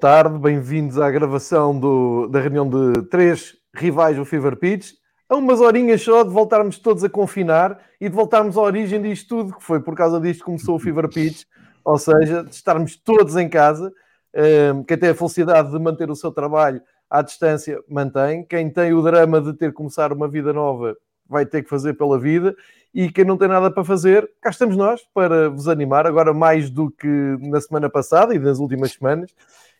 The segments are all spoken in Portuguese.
Tarde, bem-vindos à gravação do, da reunião de três rivais do Fever Pitch. A umas horinhas só de voltarmos todos a confinar e de voltarmos à origem disto tudo, que foi por causa disto que começou o Fever Pitch, ou seja, de estarmos todos em casa. Ehm, quem tem a felicidade de manter o seu trabalho à distância, mantém. Quem tem o drama de ter que começar uma vida nova, vai ter que fazer pela vida. E quem não tem nada para fazer, cá estamos nós para vos animar, agora mais do que na semana passada e nas últimas semanas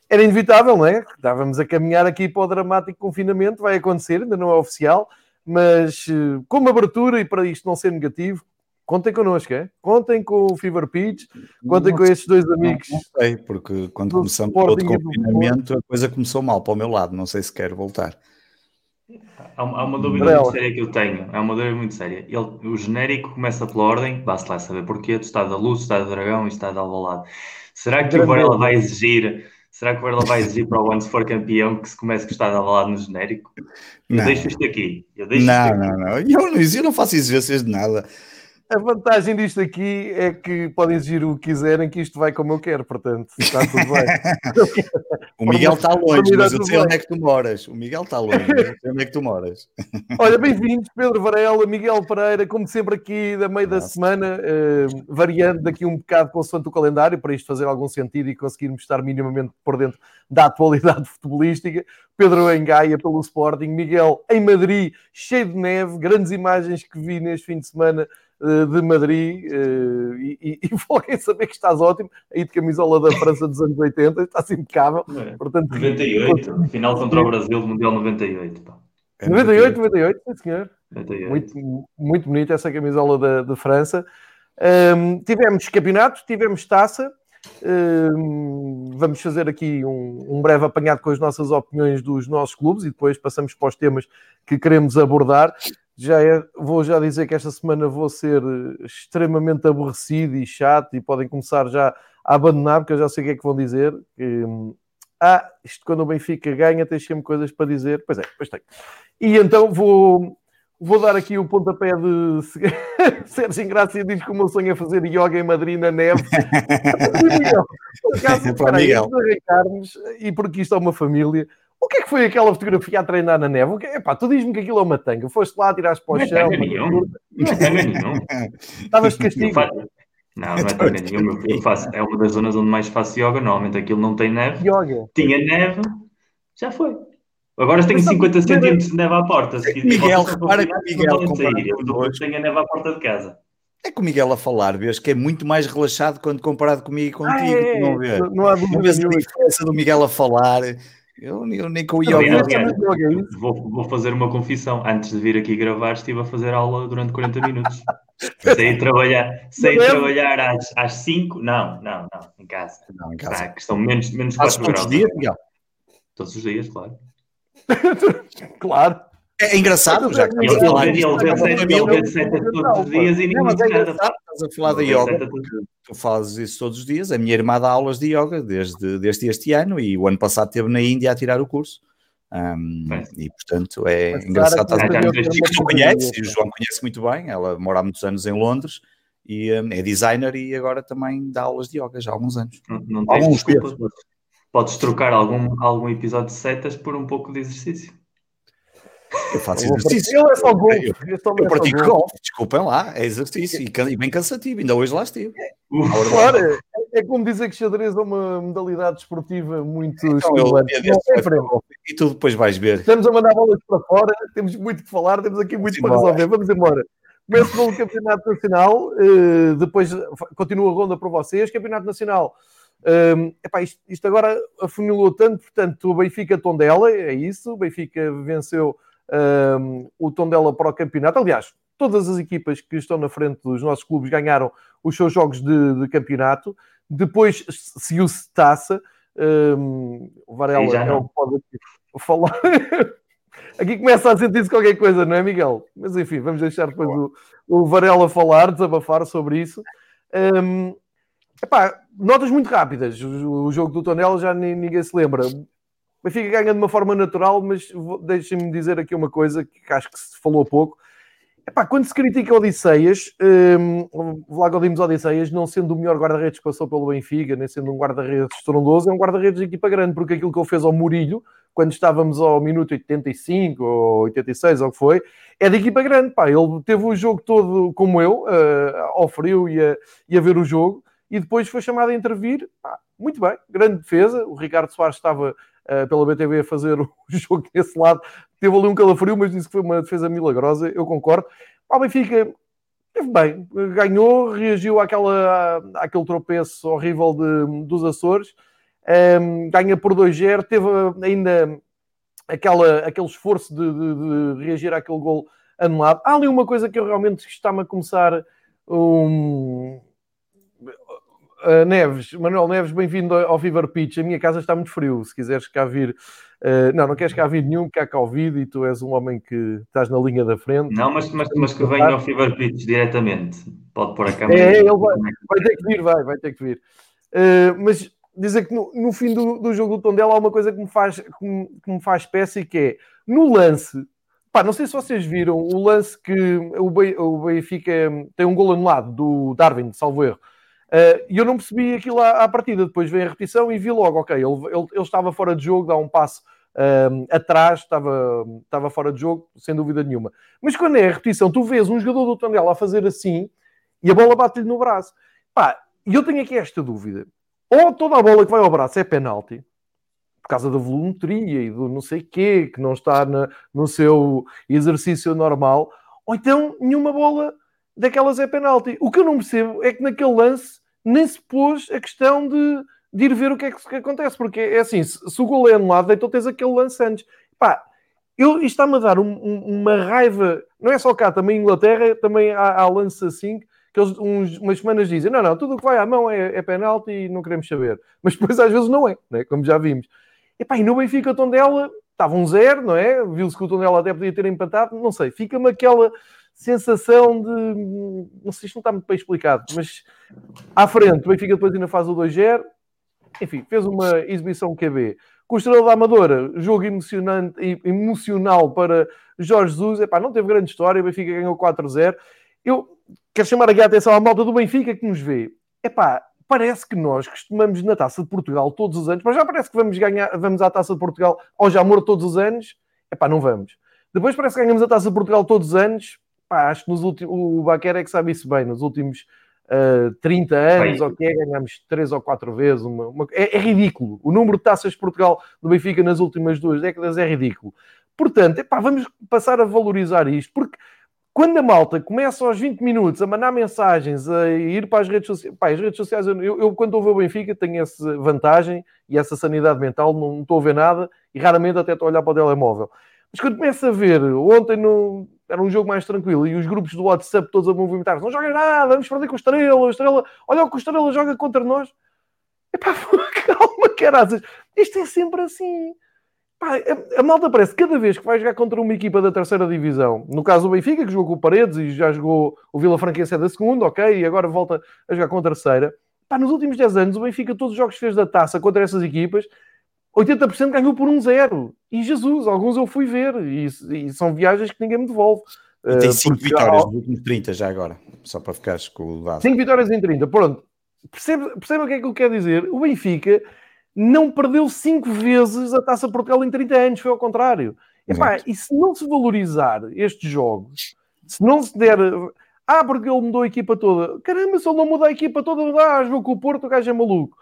era inevitável, não é? Estávamos a caminhar aqui para o dramático confinamento, vai acontecer, ainda não é oficial, mas eh, como abertura e para isto não ser negativo, contem connosco, é? Contem com o Fever Pitch, contem não, com estes dois amigos. Não, não sei, porque quando começamos o outro confinamento, a coisa começou mal para o meu lado, não sei se quero voltar. Há uma, há uma dúvida muito séria que eu tenho. Há uma dúvida muito séria. Ele, o genérico começa pela ordem, basta lá saber porquê, do estado da luz, do estado do dragão e do estado de Alvalade. Será que o Varela vai exigir Será que o Varela vai exigir para o ano, se for campeão, que se comece a gostar de Alvalade no genérico? Eu não. deixo isto aqui. Eu deixo não, isto não, aqui. não. Eu não, eu não faço exigências de nada. A vantagem disto aqui é que podem exigir o que quiserem, que isto vai como eu quero, portanto, está tudo bem. o Miguel está longe, mas eu sei onde é que tu moras. O Miguel está longe, mas eu sei onde é que tu moras. Olha, bem-vindos, Pedro Varela, Miguel Pereira, como sempre aqui da meio da semana, uh, variando daqui um bocado consoante o calendário, para isto fazer algum sentido e conseguirmos estar minimamente por dentro da atualidade futebolística. Pedro em Gaia pelo Sporting, Miguel em Madrid, cheio de neve, grandes imagens que vi neste fim de semana de Madrid uh, e, e, e vou saber que estás ótimo aí de camisola da França dos anos 80, estás impecável. É. Portanto, 98, final contra o Brasil do Mundial 98. Pá. 98, 98, sim senhor. 98. Muito, muito bonita essa camisola da, de França. Um, tivemos campeonato, tivemos taça. Um, vamos fazer aqui um, um, breve apanhado com as nossas opiniões dos nossos clubes e depois passamos para os temas que queremos abordar já é, vou já dizer que esta semana vou ser eh, extremamente aborrecido e chato e podem começar já a abandonar, porque eu já sei o que é que vão dizer. Hum, ah, isto quando o Benfica ganha tens sempre coisas para dizer. Pois é, pois tem. E então vou, vou dar aqui o pontapé de Sérgio Ingrácia diz que o meu sonho é fazer yoga em Madrid na neve. Por acaso, para Miguel. E porque isto é uma família, o que é que foi aquela fotografia a treinar na neve? Que, epá, tu diz-me que aquilo é uma tanga. Foste lá, tiraste para o não chão. Não nenhum. Não é nenhum. Estavas de castigo. Não, não é tanga nenhuma. Faço, é uma das zonas onde mais faço yoga. Normalmente aquilo não tem neve. Yoga. Tinha neve, já foi. Agora tenho 50 centímetros de neve à porta. Se Miguel, repara que o Miguel tenho a neve à porta de casa. É com o Miguel a falar, vês que é muito mais relaxado quando comparado comigo e contigo. Ah, é, não, não há dúvida. a diferença do Miguel a falar eu, eu nem com o yoga. vou, vou fazer uma confissão. Antes de vir aqui gravar, estive a fazer aula durante 40 minutos. Sem trabalhar, sem trabalhar às, às 5. Não, não, não, em casa. Não, em casa. Ah, que estão menos, menos 4 todos graus. Todos os dias, Miguel? Todos os dias, claro. claro. É engraçado, já que ele, falar ele, ele todos os dias e ninguém é. Estás a falar da yoga, tu fazes isso todos os dias. A minha irmã dá aulas de yoga desde, desde este ano e o ano passado esteve na Índia a tirar o curso. Um, e portanto é Mas, engraçado. Estás a tu conheces, e o João conhece muito bem. Ela mora há muitos anos em Londres e um, é designer e agora também dá aulas de yoga já há alguns anos. Não, não tens alguns desculpa, podes trocar algum, algum episódio de setas por um pouco de exercício. Eu faço exercício. Eu é só golfe. Eu, eu, eu pratico golfe, desculpem lá, é exercício e, bem cansativo, ainda hoje lá estive. Claro, é, é como dizer que xadrez é uma modalidade esportiva muito então, estimulante. Eu, e tu depois vais ver. Estamos a mandar bolas para fora, temos muito que falar, temos aqui muito para resolver, vamos embora. Começo pelo Campeonato Nacional, eh, depois continua a ronda para vocês. Campeonato Nacional, um, epá, isto, isto, agora afunilou tanto, portanto, o Benfica Tondela, é isso, o Benfica venceu um, o Tondela para o campeonato. Aliás, todas as equipas que estão na frente dos nossos clubes ganharam os seus jogos de, de campeonato. Depois seguiu-se taça. Um, o Varela é o que pode falar. Aqui começa a sentir-se qualquer coisa, não é, Miguel? Mas enfim, vamos deixar depois o, o Varela falar, desabafar sobre isso. Um, epá, notas muito rápidas. O, o jogo do Tonela já ninguém se lembra. Benfica ganha de uma forma natural, mas deixem-me dizer aqui uma coisa que acho que se falou pouco. Epá, quando se critica Odisseias, um, Vlago Dimos Odisseias, não sendo o melhor guarda-redes que passou pelo Benfica, nem sendo um guarda-redes estrondoso, é um guarda-redes de equipa grande, porque aquilo que ele fez ao Murilho, quando estávamos ao minuto 85 ou 86, ou o que foi, é de equipa grande. Pá. Ele teve o jogo todo como eu, uh, ao frio e a, e a ver o jogo, e depois foi chamado a intervir. Pá, muito bem, grande defesa. O Ricardo Soares estava pela BTV a fazer o jogo desse lado. Teve ali um calafrio, mas disse que foi uma defesa milagrosa. Eu concordo. O Benfica esteve bem, ganhou, reagiu àquela, àquele tropeço horrível de, dos Açores. Um, ehm, ganha por 2-0, teve ainda aquela, aquele esforço de, de, de, reagir àquele gol anulado. Há ali uma coisa que eu realmente está-me a começar um, Uh, Neves, Manuel Neves, bem-vindo ao Fever Pitch. A minha casa está muito frio. Se quiseres cá vir, uh, não, não queres cá vir nenhum, que há Covid e tu és um homem que estás na linha da frente. Não, mas, mas, mas que venha ao Fever Pitch diretamente. Pode pôr a câmera. É, ele vai, vai, ter que vir, vai, vai ter que vir. Uh, mas dizer que no, no fim do, do, jogo do Tondela há uma coisa que me faz, que me, que me faz espécie que é no lance. Pá, não sei se vocês viram o lance que o Benfica tem um gol anulado do Darwin, salvo erro e eu não percebi aquilo à, à, partida. Depois veio a repetição e vi logo, ok, ele, ele, ele estava fora de jogo, dá um passo uh, atrás, estava, estava fora de jogo, sem dúvida nenhuma. Mas quando é a repetição, tu vês um jogador do Tondela a fazer assim e a bola bate-lhe no braço. Pá, e eu tenho aqui esta dúvida. Ou toda a bola que vai ao braço é penalti, por causa da volumetria e do não sei quê, que não está na, no seu exercício normal, ou então nenhuma bola daquelas é penalti. O que eu não percebo é que naquele lance nem se pôs a questão de, de ir ver o que é que, que acontece, porque é assim, se, se o gol é anulado, então tens aquele lance antes. Pá, eu, isto está-me a dar um, um, uma raiva, não é só cá, também em Inglaterra, também há, há lances assim, que eles uns, umas semanas dizem, não, não, tudo o que vai à mão é, é penalti e não queremos saber. Mas depois às vezes não é, né? como já vimos. E pá, e no Benfica, o Tondela, estava um zero, não é? Viu-se que o Tondela até podia ter empatado, não sei, fica-me aquela sensação de. Não sei, isto não está muito bem explicado, mas à frente, o Benfica depois ainda faz o 2-0. Enfim, fez uma exibição QB. Com o Estrela da Amadora, jogo emocionante, emocional para Jorge Jesus. Epá, não teve grande história, o Benfica ganhou 4-0. Eu quero chamar aqui a atenção à malta do Benfica que nos vê. Epá, parece que nós costumamos na Taça de Portugal todos os anos, mas já parece que vamos ganhar, vamos à Taça de Portugal ao Jamor todos os anos. Epá, não vamos. Depois parece que ganhamos a Taça de Portugal todos os anos pá, acho que nos últimos, o Baquer é que sabe isso bem, nos últimos uh, 30 anos, ou que é, ganhamos 3 ou 4 vezes, uma, uma, é, é, ridículo. O número de taças de Portugal do Benfica nas últimas duas décadas é ridículo. Portanto, epá, vamos passar a valorizar isto, porque quando a malta começa aos 20 minutos a mandar mensagens, a ir para as redes sociais, pá, as redes sociais, eu, eu quando estou a ver o Benfica tenho essa vantagem e essa sanidade mental, não, não estou a ver nada e raramente até estou a olhar para o telemóvel. Mas quando começo a ver, ontem no, era um jogo mais tranquilo e os grupos do WhatsApp todos a movimentar não joga nada, vamos perder com o Estrela, Estrela, olha o que o Estrela joga contra nós. Epá, calma, caras, isto é sempre assim. A, a, malta parece cada vez que vai jogar contra uma equipa da terceira divisão, no caso o Benfica, que jogou com o Paredes e já jogou o Vila Franquense é da segunda, ok, e agora volta a jogar com a terceira. Pá, nos últimos 10 anos, o Benfica, todos os jogos que fez da taça contra essas equipas, 80% ganhou por um zero. E Jesus, alguns eu fui ver. E, e são viagens que ninguém me devolve. E tem 5 uh, vitórias nos últimos 30 já agora. Só para ficares com o dado. 5 vitórias em 30. Pronto. Perceba, perceba o que é que eu quero dizer. O Benfica não perdeu 5 vezes a Taça Portugal em 30 anos. Foi ao contrário. Epá, e se não se valorizar estes jogos, se não se der... Ah, porque ele mudou a equipa toda. Caramba, se ele não muda a equipa toda, ah, jogou com o Porto, o gajo é maluco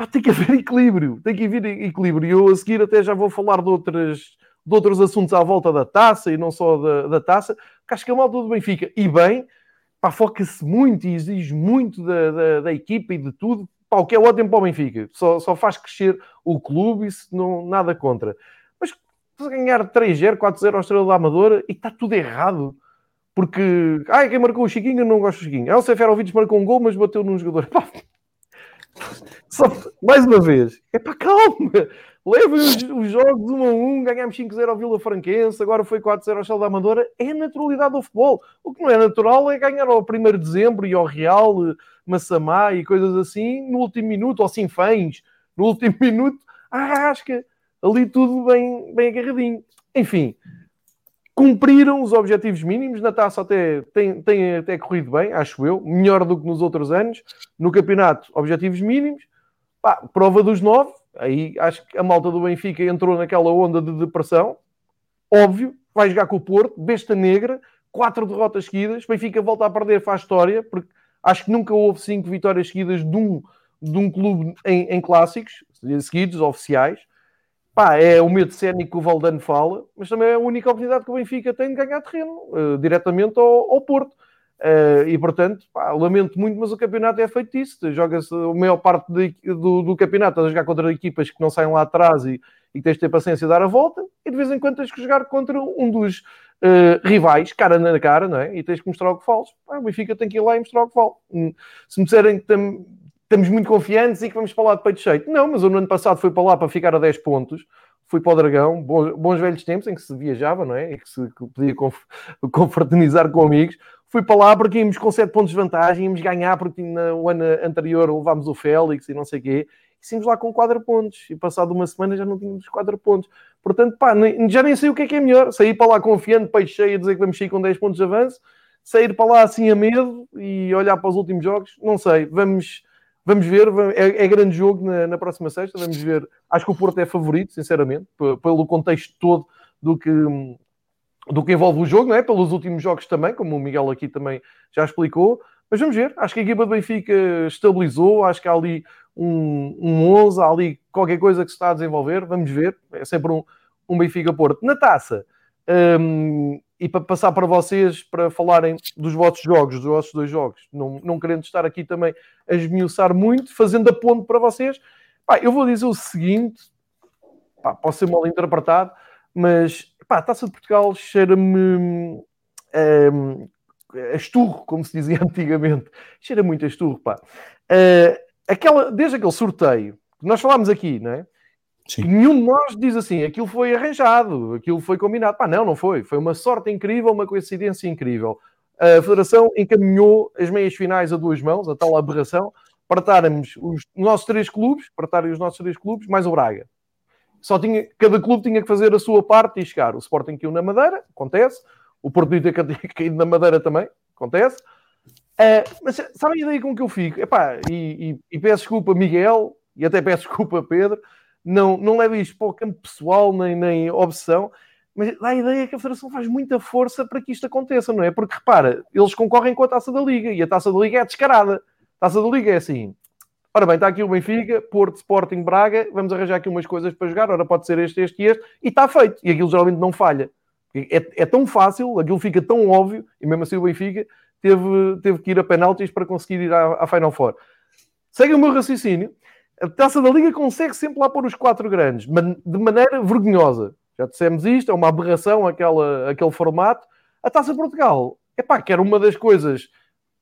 pá, tem que haver equilíbrio, tem que haver equilíbrio. E eu a seguir até já vou falar de, outras, de outros assuntos à volta da taça e não só da, da taça, porque acho que é mal do Benfica. E bem, foca-se muito e exige muito da, da, da, equipa e de tudo, pá, o que é ótimo para o Benfica. Só, só faz crescer o clube, isso não, nada contra. Mas se ganhar 3-0, 4-0 ao Estrela da Amadora e está tudo errado. Porque, ai, quem marcou o Chiquinho, eu não gosto do Chiquinho. Ah, o Seferovic marcou um gol, mas bateu num jogador. Pá, só, mais uma vez, é para calma. Levem os, os, jogos 1 a 1, ganhámos 5-0 ao Vila Franquense, agora foi 4-0 ao Chal da Amadora. É a naturalidade do futebol. O que não é natural é ganhar ao 1 de dezembro e ao Real, Massamá e coisas assim, no último minuto, ou Sinfãs, no último minuto, a rasca. Ali tudo bem, bem agarradinho. Enfim, cumpriram os objetivos mínimos. Na taça até tem, tem até corrido bem, acho eu, melhor do que nos outros anos. No campeonato, objetivos mínimos. Pá, prova dos nove. Aí acho que a malta do Benfica entrou naquela onda de depressão. Óbvio, vai jogar com o Porto, besta negra, quatro derrotas seguidas. Benfica volta a perder, faz história, porque acho que nunca houve cinco vitórias seguidas de um, de um clube em, em clássicos seguidos, oficiais. Pá, é o medo cénico que o Valdano fala, mas também é a única oportunidade que o Benfica tem de ganhar terreno, uh, diretamente ao, ao Porto. Uh, e portanto, pá, lamento muito, mas o campeonato é feito disso. Joga-se a maior parte de, do, do, campeonato a jogar contra equipas que não saem lá atrás e, e tens de ter paciência de dar a volta, e de vez em quando tens que jogar contra um dos uh, rivais, cara na cara, não é? E tens que mostrar o que falas. o Benfica tem que ir lá e mostrar o que vale. Hum, se me disserem que tam, estamos muito confiantes e que vamos para lá de peito cheio. Não, mas o ano passado foi para lá para ficar a 10 pontos, fui para o Dragão, bons, bons velhos tempos em que se viajava, não é? E que se podia confraternizar com amigos. Fui para lá porque íamos com 7 pontos de vantagem, íamos ganhar porque no ano anterior levámos o Félix e não sei o quê. E saímos lá com 4 pontos. E passado uma semana já não tínhamos 4 pontos. Portanto, pá, já nem sei o que é que é melhor. Sair para lá confiante, peito cheio, a dizer que vamos sair com 10 pontos de avanço. Sair para lá assim a medo e olhar para os últimos jogos, não sei. Vamos Vamos ver, é, é grande jogo na, na, próxima sexta. Vamos ver. Acho que o Porto é favorito, sinceramente, pelo contexto todo do que, do que envolve o jogo, não é? pelos últimos jogos também, como o Miguel aqui também já explicou. Mas vamos ver. Acho que a equipa do Benfica estabilizou. Acho que há ali um, um 11, há ali qualquer coisa que se está a desenvolver. Vamos ver. É sempre um, um Benfica-Porto. Na taça, um, e para passar para vocês para falarem dos vossos jogos, dos vossos dois jogos, não, não querendo estar aqui também a esmiuçar muito, fazendo a para vocês, pá, eu vou dizer o seguinte: pá, posso ser mal interpretado, mas pá, a taça de Portugal cheira-me um, a esturro, como se dizia antigamente, cheira muito a esturro, pá. Uh, aquela, desde aquele sorteio nós falámos aqui, não é? Sim. nenhum de nós diz assim, aquilo foi arranjado, aquilo foi combinado. Pá, não, não foi. Foi uma sorte incrível, uma coincidência incrível. A Federação encaminhou as meias finais a duas mãos, a tal aberração, para estarmos os nossos três clubes, para estarem os nossos três clubes, mais o Braga. Só tinha, cada clube tinha que fazer a sua parte e chegar. O Sporting caiu na Madeira, acontece. O Porto de caído na Madeira também, acontece. Uh, mas sabem a ideia com que eu fico? Epá, e, e, e peço desculpa, Miguel, e até peço desculpa, Pedro, não, não leva isto para o campo pessoal nem, nem obsessão, mas dá a ideia que a Federação faz muita força para que isto aconteça, não é? Porque repara, eles concorrem com a taça da Liga e a taça da Liga é descarada. A taça da Liga é assim. Ora bem, está aqui o Benfica, Porto, Sporting, Braga, vamos arranjar aqui umas coisas para jogar, ora pode ser este, este e este, e está feito. E aquilo geralmente não falha. É, é tão fácil, aquilo fica tão óbvio, e mesmo assim o Benfica teve, teve que ir a penaltis para conseguir ir à, à Final Four. Segue o meu raciocínio, a taça da Liga consegue sempre lá pôr os quatro grandes, de maneira vergonhosa. Já dissemos isto, é uma aberração aquela, aquele formato. A taça Portugal, é pá, que era uma das coisas.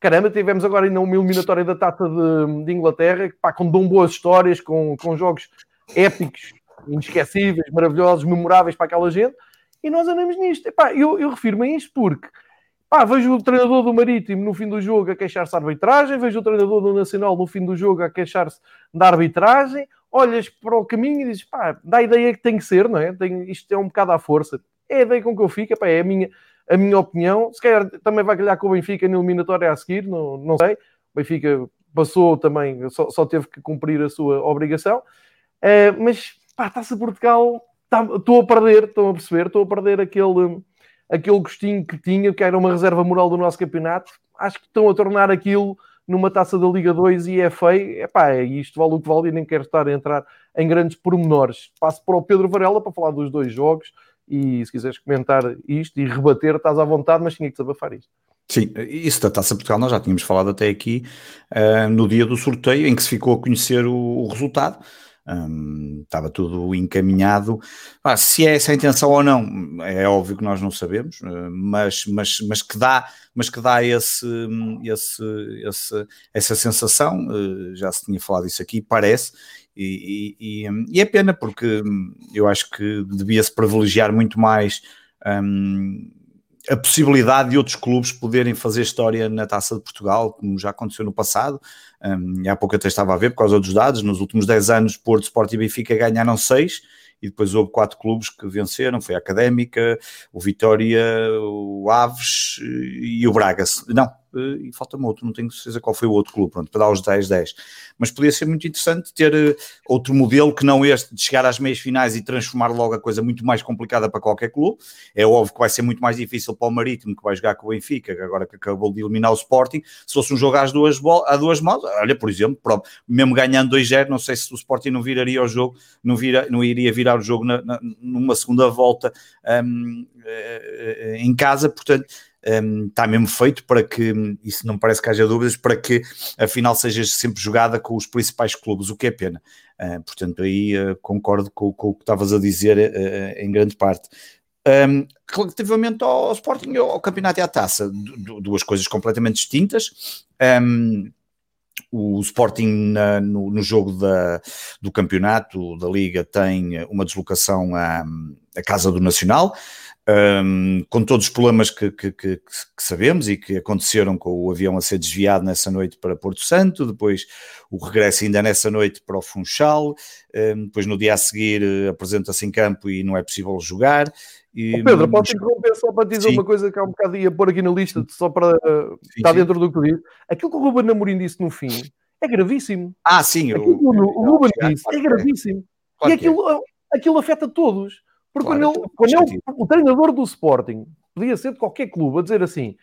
Caramba, tivemos agora ainda uma eliminatória da taça de, de Inglaterra, pá, com dão boas histórias, com, com jogos épicos, inesquecíveis, maravilhosos, memoráveis para aquela gente, e nós andamos nisto. Epá, eu, eu refiro-me a isto porque Pá, vejo o treinador do Marítimo no fim do jogo a queixar-se da arbitragem, vejo o treinador do Nacional no fim do jogo a queixar-se da arbitragem, olhas para o caminho e dizes, pá, dá a ideia que tem que ser, não é? Tem, isto é um bocado à força. É a ideia com que eu fico, pá, é a minha, a minha opinião. Se calhar também vai calhar com o Benfica na eliminatória a seguir, não, não sei. O Benfica passou também, só, só teve que cumprir a sua obrigação. Uh, mas, pá, está-se Portugal, estou tá, a perder, estão a perceber, estou a perder aquele aquele gostinho que tinha, que era uma reserva moral do nosso campeonato, acho que estão a tornar aquilo numa taça da Liga 2 e é feio. Epá, é isto vale o que vale e nem quero estar a entrar em grandes pormenores. Passo para o Pedro Varela para falar dos dois jogos e se quiseres comentar isto e rebater, estás à vontade, mas tinha que desabafar isto. Sim, isso da Taça Portugal nós já tínhamos falado até aqui uh, no dia do sorteio em que se ficou a conhecer o, o resultado. Estava tudo encaminhado. Ah, se é essa a intenção ou não, é óbvio que nós não sabemos, uh, mas, mas, mas que dá, mas que dá esse, esse, esse essa sensação, uh, já se tinha falado isso aqui, parece, e, e, e, é pena porque eu acho que devia-se privilegiar muito mais um, a possibilidade de outros clubes poderem fazer história na Taça de Portugal, como já aconteceu no passado. Um, há pouco até estava a ver, por causa dos dados, nos últimos 10 anos, Porto, Sport e Benfica ganharam 6 e depois houve quatro clubes que venceram, foi a Académica, o Vitória, o Aves e o Braga. Não, e falta-me outro, não tenho certeza qual foi o outro clube, pronto, para dar os 10-10. Mas podia ser muito interessante ter eh, outro modelo que não este de chegar às meias finais e transformar logo a coisa muito mais complicada para qualquer clube. É óbvio que vai ser muito mais difícil para o Marítimo, que vai jogar com o Benfica, agora que acabou de eliminar o Sporting. Se fosse um jogo às duas, a duas mãos, olha, por exemplo, mesmo ganhando 2-0, não sei se o Sporting não viraria o jogo, não, vira, não iria virar o jogo na, na, numa segunda volta um, eh, em casa, portanto um, está mesmo feito para que, isso não parece que haja dúvidas, para que a final seja sempre jogada com os principais clubes, o que é pena. Uh, portanto, aí uh, concordo com, com, o que estavas a dizer uh, em grande parte. Um, relativamente ao, Sporting, ao campeonato e à taça, duas coisas completamente distintas. Um, o Sporting na, no, no, jogo da, do campeonato da Liga tem uma deslocação à, à Casa do Nacional, um, com todos os problemas que, que, que, que, sabemos e que aconteceram com o avião a ser desviado nessa noite para Porto Santo, depois o regresso ainda nessa noite para o Funchal, um, depois no dia a seguir eh, apresenta-se em campo e não é possível jogar. E, Pedro, posso interromper só para dizer sim. uma coisa que há um bocado ia pôr aqui na lista, só para sim, estar sim. dentro do que dizes. Aquilo que o Ruben Namorim disse no fim é gravíssimo. Ah, sim. Aquilo o, o Ruben disse é gravíssimo. Claro e aquilo, é. aquilo afeta todos. Porque claro, quando, ele, quando ele, o treinador do Sporting podia ser de qualquer clube a dizer assim: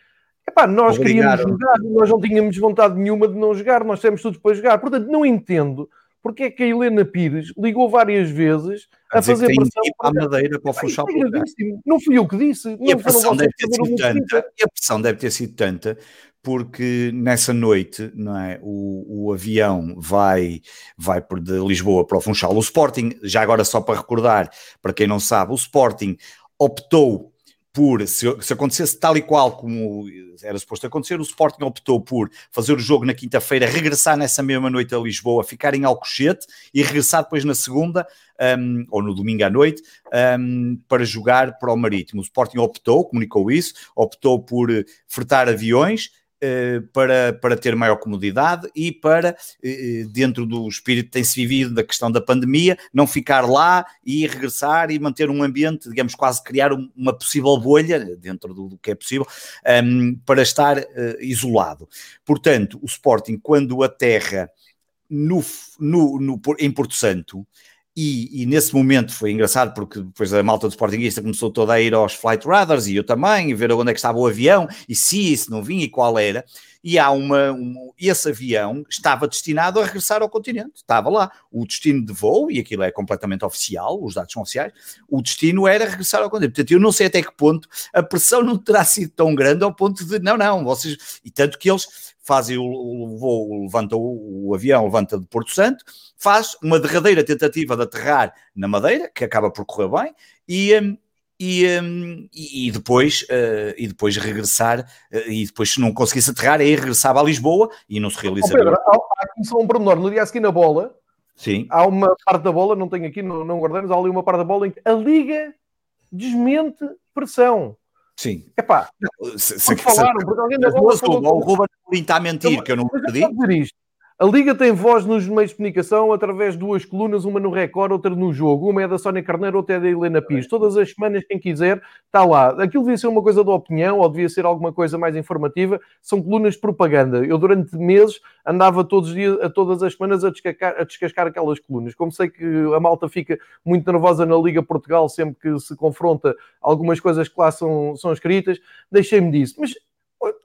epá, nós Obrigado. queríamos jogar, nós não tínhamos vontade nenhuma de não jogar, nós temos tudo para jogar. Portanto, não entendo porque é que a Helena Pires ligou várias vezes a, a fazer pressão para a Madeira para o Funchal. É não fui eu que disse. E a, pressão deve ter sido tanta, e a pressão deve ter sido tanta porque nessa noite não é, o, o avião vai, vai de Lisboa para o Funchal. O Sporting, já agora só para recordar, para quem não sabe, o Sporting optou por, se, se, acontecesse tal e qual como era suposto acontecer, o Sporting optou por fazer o jogo na quinta-feira, regressar nessa mesma noite a Lisboa, ficar em Alcochete e regressar depois na segunda, um, ou no domingo à noite, um, para jogar para o Marítimo. O Sporting optou, comunicou isso, optou por fretar aviões, eh, para, para ter maior comodidade e para, eh, dentro do espírito que tem-se vivido da questão da pandemia, não ficar lá e regressar e manter um ambiente, digamos, quase criar uma possível bolha, dentro do, que é possível, um, ehm, para estar uh, isolado. Portanto, o Sporting, quando aterra no, no, no, em Porto Santo, e, e, nesse momento foi engraçado porque depois a malta do Sportingista começou toda a ir aos Flight Radars e eu também, e ver onde é que estava o avião e se isso não vinha e qual era. E há uma, um, esse avião estava destinado a regressar ao continente, estava lá. O destino de voo, e aquilo é completamente oficial, os dados são oficiais, o destino era regressar ao continente. Portanto, eu não sei até que ponto a pressão não terá sido tão grande ao ponto de não, não, vocês. E tanto que eles fazem o, o voo, levanta o, o, avião, levanta de Porto Santo, faz uma derradeira tentativa de aterrar na Madeira, que acaba por correr bem, e, um, e, um, e, depois, uh, e depois regressar, uh, e depois se não conseguisse aterrar, aí regressava a Lisboa e não se realiza. Oh, Pedro, há, há aqui só um pormenor, no dia a seguir na bola, Sim. há uma parte da bola, não tenho aqui, não, não guardamos, há ali uma parte da bola em que a Liga desmente pressão. Sim. Epá, se, se, falaram, porque alguém da bola falou... O Ruben está a mentir, que eu não acredito. A Liga tem voz nos meios de comunicação através de duas colunas, uma no Record, outra no jogo. Uma é da Sónia Carneiro, outra é da Helena Pires. Todas as semanas, quem quiser, está lá. Aquilo devia ser uma coisa da opinião ou devia ser alguma coisa mais informativa. São colunas de propaganda. Eu, durante meses, andava todos os dias, a todas as semanas a descascar, a descascar aquelas colunas. Como sei que a malta fica muito nervosa na Liga Portugal sempre que se confronta algumas coisas que lá são, são escritas, deixei-me disso. Mas,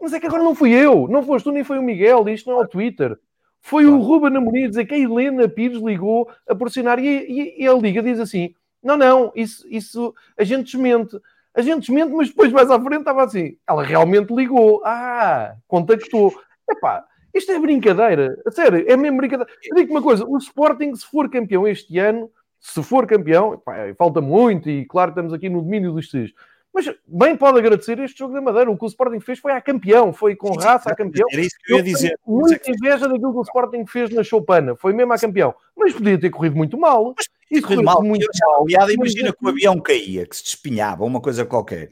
mas é que agora não fui eu, não foste tu nem foi o Miguel, isto não é o Twitter. Foi claro. o Ruben Amorim dizer que a Helena Pires ligou a pressionar e, e, e, a Liga diz assim: não, não, isso, isso a gente desmente. A gente desmente, mas depois mais à frente estava assim: ela realmente ligou, ah, contactou. Epá, isto é brincadeira, a sério, é mesmo brincadeira. Eu digo uma coisa: o Sporting, se for campeão este ano, se for campeão, epá, falta muito e claro, estamos aqui no domínio dos seis. Mas bem pode agradecer este jogo da Madeira. O que o Sporting fez foi a campeão, foi com raça a campeão. Era isso que eu ia dizer. Muita inveja daquilo que o Sporting fez na Choupana, foi mesmo a campeão. Mas podia ter corrido muito mal. Mas Isso correu mal. Muito mal. Aliada, imagina que o avião caía, que se despinhava, uma coisa qualquer.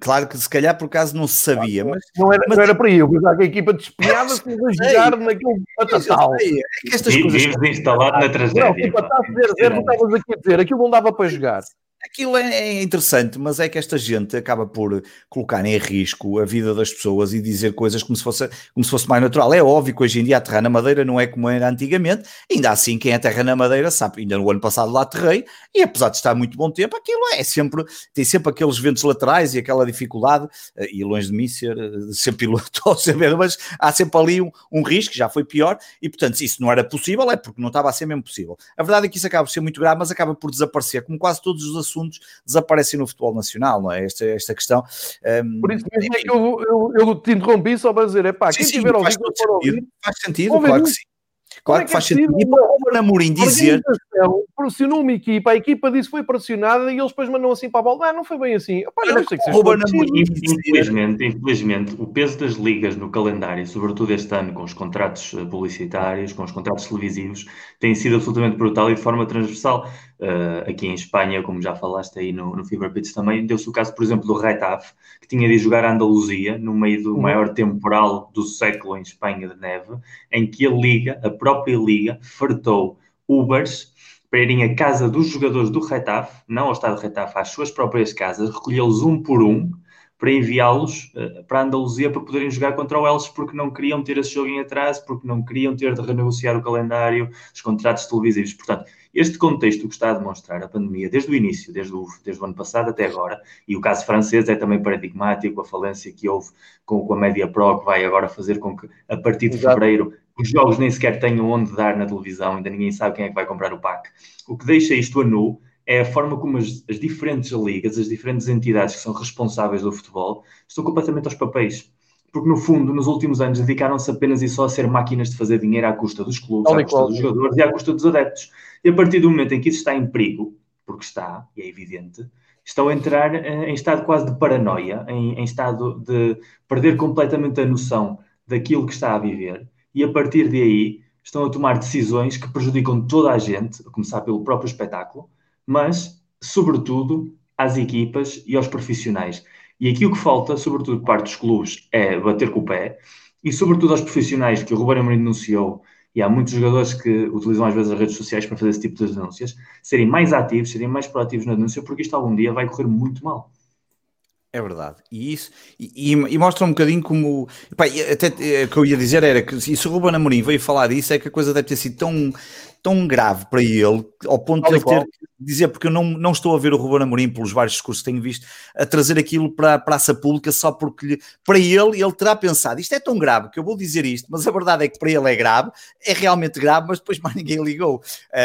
Claro que se calhar por acaso não se sabia, mas... Não era, mas... não era para eu, pensava que a equipa despinhava-se a jogar naquele patatal. É que estas coisas... Vives instalado na tragédia. Não, tipo, está a 0-0, não estavas aqui a dizer, aquilo não dava para jogar. Aquilo é, é interessante, mas é que esta gente acaba por colocar em risco a vida das pessoas e dizer coisas como se fosse, como se fosse mais natural. É óbvio que hoje em dia a terra na madeira não é como era antigamente, ainda assim quem é terra na madeira sabe, ainda no ano passado lá aterrei, e apesar de estar muito bom tempo, aquilo é sempre, tem sempre aqueles ventos laterais e aquela dificuldade, eh, e longe de mim ser, eh, ser piloto ou saber, mas há sempre ali um, um risco, já foi pior, e portanto se isso não era possível é porque não estava a ser mesmo possível. A verdade é que isso acaba por ser muito grave, mas acaba por desaparecer, como quase todos os assuntos desaparecem no futebol nacional, não é? Esta, esta questão. Um, Por isso mesmo é que eu, eu, eu te interrompi só para dizer, é pá, quem sim, tiver ouvido, faz sentido, claro que sim. Claro é que, faz sentido. E para o Ruben Amorim dizer. Pressionou uma equipa, a equipa disse foi pressionada e eles depois mandam assim para a bola. Ah, não foi bem assim. Epá, não, sei que Ruben Amorim infelizmente, infelizmente, o peso das ligas no calendário, sobretudo este ano, com os contratos eh, publicitários, com os contratos televisivos, tem sido absolutamente brutal e de forma transversal. Uh, aqui em Espanha, como já falaste aí no, no Fever Pitch também, deu-se o caso, por exemplo, do Retaf, que tinha de jogar a Andaluzia no meio do uhum. maior temporal do século em Espanha de neve, em que a Liga, a própria Liga, fartou Ubers para irem à casa dos jogadores do Retaf, não ao estado de Retaf, às suas próprias casas, recolhê-los um por um, para enviá-los uh, para a Andaluzia para poderem jogar contra o Elche, porque não queriam ter esse jogo em atraso, porque não queriam ter de renegociar o calendário, os contratos televisivos. Portanto, este contexto que está a demonstrar a pandemia desde o início, desde o, desde o ano passado até agora, e o caso francês é também paradigmático, a falência que houve com, com a Media Pro, que vai agora fazer com que, a partir de Exato. fevereiro, os jogos nem sequer tenham onde dar na televisão, ainda ninguém sabe quem é que vai comprar o pack. O que deixa isto a nu é a forma como as, as diferentes ligas, as diferentes entidades que são responsáveis do futebol, estão completamente aos papéis porque no fundo, nos últimos anos, dedicaram-se apenas e só a ser máquinas de fazer dinheiro à custa dos clubes, à custa dos jogadores e à custa dos adeptos. E a partir do momento em que isso está em perigo, porque está, e é evidente, estão a entrar uh, em estado quase de paranoia, em, em, estado de perder completamente a noção daquilo que está a viver, e a partir de aí estão a tomar decisões que prejudicam toda a gente, a começar pelo próprio espetáculo, mas, sobretudo, às equipas e aos profissionais. E aqui o que falta, sobretudo parte dos clubes, é bater com o pé, e sobretudo aos profissionais que o Ruben Amorim denunciou e há muitos jogadores que utilizam às vezes as redes sociais para fazer esse tipo de denúncias, serem mais ativos, serem mais proativos na denúncia, porque isto algum dia vai correr muito mal. É verdade. E isso e, e, mostra um bocadinho como. Pá, até eh, o que eu ia dizer era que se o Ruben Amorim veio falar disso, é que a coisa deve ter sido tão, tão grave para ele, ao ponto de ele ter que dizer, porque eu não, não estou a ver o Ruben Amorim, pelos vários discursos que tenho visto, a trazer aquilo para a praça pública só porque lhe, para ele, ele terá pensado, isto é tão grave que eu vou dizer isto, mas a verdade é que para ele é grave, é realmente grave, mas depois mais ninguém ligou.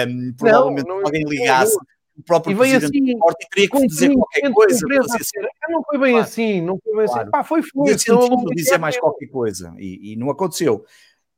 Um, provavelmente não, não, alguém ligasse o próprio e presidente assim, do Sporting teria que dizer qualquer coisa. Dizer, não foi bem claro, assim, não foi bem assim. claro. assim. Pá, foi fluxo. Não dizer mais qualquer coisa e, e, não aconteceu.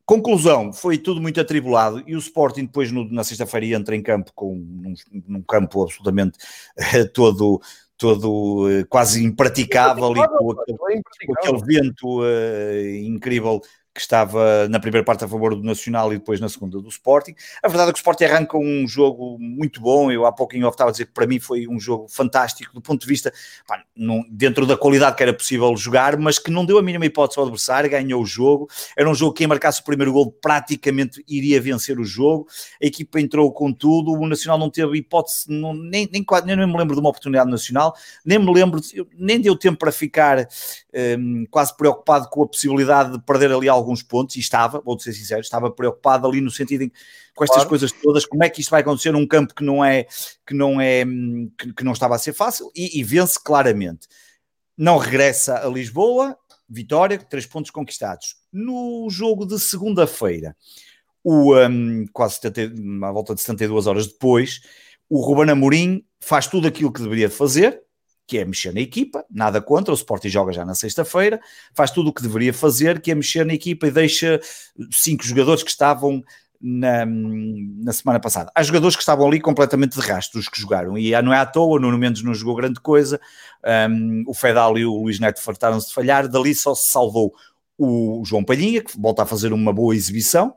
Conclusão, foi tudo muito atribulado e o Sporting depois no, na sexta-feira entra em campo com num, num campo absolutamente uh, todo todo uh, quase impraticável e com aquele, com aquele vento uh, incrível que estava na primeira parte a favor do Nacional e depois na segunda do Sporting. A verdade é que o Sporting arranca um jogo muito bom. Eu há pouquinho estava a dizer que para mim foi um jogo fantástico do ponto de vista pá, não, dentro da qualidade que era possível jogar, mas que não deu a mínima hipótese ao adversário, ganhou o jogo. Era um jogo que quem marcasse o primeiro gol praticamente iria vencer o jogo. A equipa entrou com tudo, o Nacional não teve hipótese, não, nem, nem, nem, nem me lembro de uma oportunidade nacional, nem me lembro, nem deu tempo para ficar um, quase preocupado com a possibilidade de perder ali alguns pontos, e estava, vou ser sincero, estava preocupado ali no sentido em com estas claro. coisas todas, como é que isto vai acontecer num campo que não é que não é que, que não estava a ser fácil e, e, vence claramente. Não regressa a Lisboa, vitória, três pontos conquistados. No jogo de segunda-feira, o um, quase 70, à volta de 72 horas depois, o Ruben Amorim faz tudo aquilo que deveria fazer, que é mexer na equipa, nada contra, o Sporting joga já na sexta-feira, faz tudo o que deveria fazer, que é mexer na equipa e deixa cinco jogadores que estavam na, na semana passada. Há jogadores que estavam ali completamente de rastro, os que jogaram, e não é à toa, o Nuno Mendes não jogou grande coisa, um, o Fedal e o Luís Neto fartaram-se de falhar, dali só se salvou o João Palhinha, que volta a fazer uma boa exibição,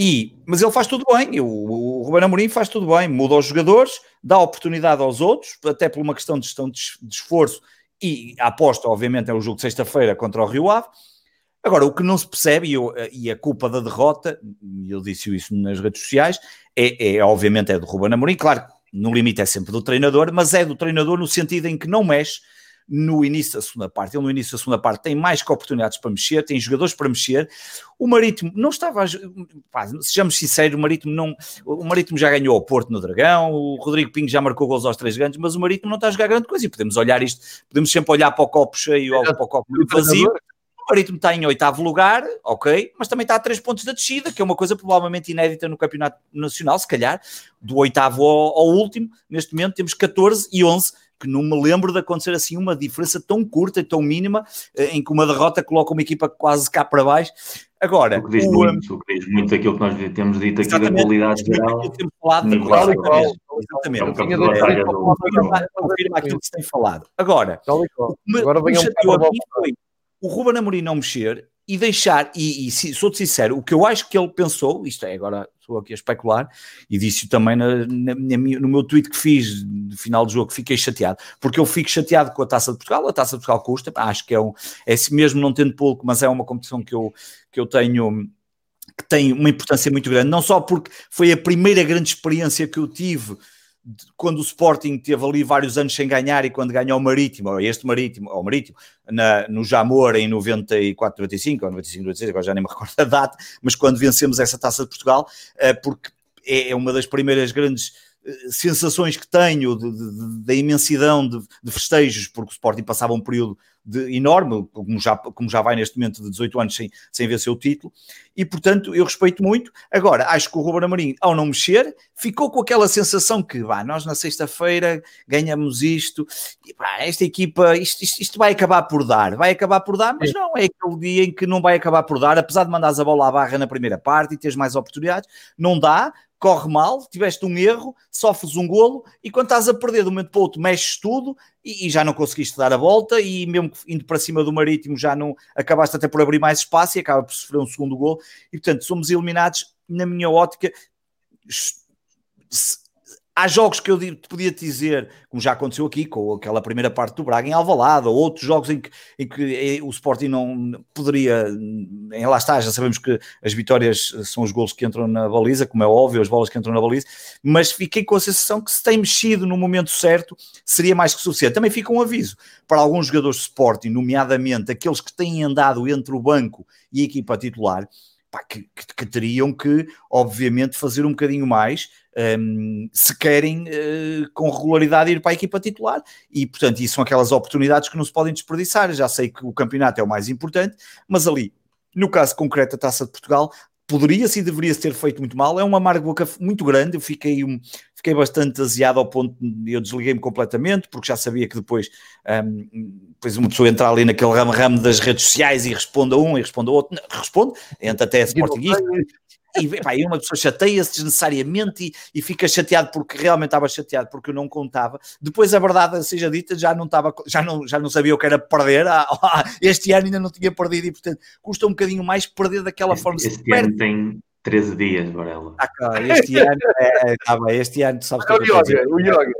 E, mas ele faz tudo bem, o, o Ruben Amorim faz tudo bem, muda os jogadores, dá oportunidade aos outros, até por uma questão de gestão de, de esforço, e aposta, obviamente, é o jogo de sexta-feira contra o Rio Ave. Agora, o que não se percebe, e, eu, e a culpa da derrota, e eu disse isso nas redes sociais, é, é obviamente é do Ruben Amorim, claro, no limite é sempre do treinador, mas é do treinador no sentido em que não mexe, no início da segunda parte. Ele no início da segunda parte tem mais que oportunidades para mexer, tem jogadores para mexer. O Marítimo não estava, pá, sejamos sinceros, o Marítimo não, o Marítimo já ganhou ao Porto no Dragão, o Rodrigo Pinho já marcou gols aos três grandes, mas o Marítimo não está a jogar grande coisa e podemos olhar isto, podemos sempre olhar para o copo cheio ou para o copo vazio. O Marítimo está em oitavo lugar, ok, mas também está a três pontos da descida, que é uma coisa provavelmente inédita no Campeonato Nacional, se calhar, do oitavo ao, ao último. Neste momento temos 14 e 11 que não me lembro de acontecer assim uma diferença tão curta e tão mínima, eh, em que uma derrota coloca uma equipa quase cá para baixo. Agora, o que diz, o, muito, o que diz muito aquilo que nós temos dito aqui da qualidade geral. Temos falado da qualidade Exatamente. É confirma aquilo que se tem falado. Agora, o que me, Agora me chateou aqui foi o Ruben Amorim não mexer e deixar, e, e sou-te sincero, o que eu acho que ele pensou, isto é, agora estou aqui a especular, e disse também na, na, na, no meu tweet que fiz no final do jogo, fiquei chateado, porque eu fico chateado com a Taça de Portugal, a Taça de Portugal custa, acho que é um, é assim mesmo não tendo pouco, mas é uma competição que eu, que eu tenho que tem uma importância muito grande, não só porque foi a primeira grande experiência que eu tive quando o Sporting teve ali vários anos sem ganhar e quando ganhou o Marítimo, este Marítimo, ou Marítimo, na, no Jamor em 94, 95, ou 95, 96, agora já nem me recordo a data, mas quando vencemos essa taça de Portugal, eh, porque é, é uma das primeiras grandes eh, sensações que tenho da imensidão de, de, festejos, porque o Sporting passava um período de, enorme, como já, como já vai neste momento de 18 anos sem, sem vencer o título, e portanto eu respeito muito. Agora, acho que o Ruben Amorim, ao não mexer, ficou com aquela sensação que, vá, nós na sexta-feira ganhamos isto, e pá, esta equipa, isto, isto, isto, vai acabar por dar, vai acabar por dar, mas não, é aquele dia em que não vai acabar por dar, apesar de mandares a bola à barra na primeira parte e teres mais oportunidades, não dá, corre mal, tiveste um erro, sofres um golo e quando estás a perder de um momento para o outro, mexes tudo e, e, já não conseguiste dar a volta e mesmo indo para cima do Marítimo já não acabaste até por abrir mais espaço e acaba por sofrer um segundo golo e portanto somos eliminados na minha ótica há jogos que eu te podia dizer, como já aconteceu aqui, com aquela primeira parte do Braga em Alvalade, ou outros jogos em que, em que eh, o Sporting não poderia, em lá está, já sabemos que as vitórias são os gols que entram na baliza, como é óbvio, as bolas que entram na baliza, mas fiquei com a sensação que se tem mexido no momento certo, seria mais que suficiente. Também fica um aviso para alguns jogadores de Sporting, nomeadamente aqueles que têm andado entre o banco e a equipa titular, pá, que, que, que, teriam que, obviamente, fazer um bocadinho mais um, se querem uh, com regularidade ir para a equipa titular. E, portanto, isso são aquelas oportunidades que não se podem desperdiçar. Já sei que o campeonato é o mais importante, mas ali, no caso concreto da Taça de Portugal, poderia-se e deveria-se ter feito muito mal. É uma boca muito grande. Eu fiquei, um, fiquei bastante aziado ao ponto de eu desliguei-me completamente, porque já sabia que depois, um, depois uma pessoa entrar ali naquele ramo-ramo das redes sociais e responde a um e responde a outro. Não, responde, entra até a Sportingista e, pá, e uma pessoa chateia-se desnecessariamente e, e, fica chateado porque realmente estava chateado porque eu não contava. Depois a verdade seja dita, já não estava, já não, já não sabia o que era perder. Ah, ah, este ano ainda não tinha perdido e portanto custa um bocadinho mais perder daquela este, forma. Este ano tem 13 dias, Varela. Ah, este ano, é, tá bem, este ano, sabes que é o yoga, o yoga.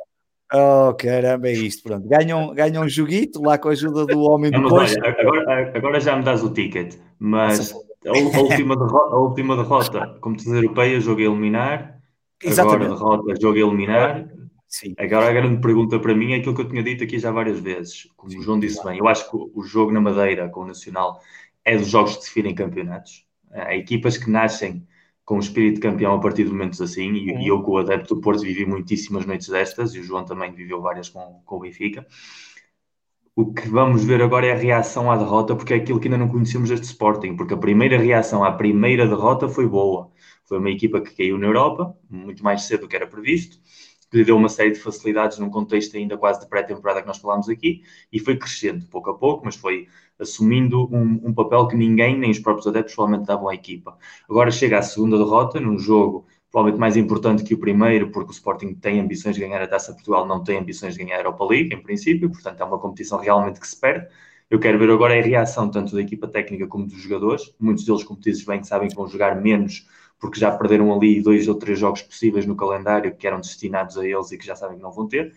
Oh, caramba, é isto, pronto. Ganham, ganham um joguito lá com a ajuda do homem do agora, agora já me dás o ticket, mas a, última derrota, a última derrota, competições europeias, jogo a eliminar. Exatamente. Agora derrota, jogo a eliminar. Sim. Agora a grande pergunta para mim é aquilo que eu tinha dito aqui já várias vezes. Como Sim, o João disse bem, eu acho que o jogo na Madeira com o Nacional é dos jogos que definem campeonatos. Há equipas que nascem com o espírito de campeão a partir de momentos assim, e, e eu, com o adepto do Porto, vivi muitíssimas noites destas, e o João também viveu várias com, com o Benfica. O que vamos ver agora é a reação à derrota, porque é aquilo que ainda não conhecemos deste Sporting, porque a primeira reação à primeira derrota foi boa. Foi uma equipa que caiu na Europa, muito mais cedo do que era previsto, que lhe deu uma série de facilidades num contexto ainda quase de pré-temporada que nós falámos aqui, e foi crescendo pouco a pouco, mas foi assumindo um, um papel que ninguém, nem os próprios adeptos, provavelmente davam à equipa. Agora chega à segunda derrota, num jogo provavelmente mais importante que o primeiro, porque o Sporting tem ambições de ganhar a Taça Portugal, não tem ambições de ganhar a Europa League, em princípio, portanto é uma competição realmente que se perde. Eu quero ver agora a reação tanto da equipa técnica como dos jogadores. Muitos deles, como dizes bem, sabem que vão jogar menos porque já perderam ali dois ou três jogos possíveis no calendário que eram destinados a eles e que já sabem que não vão ter.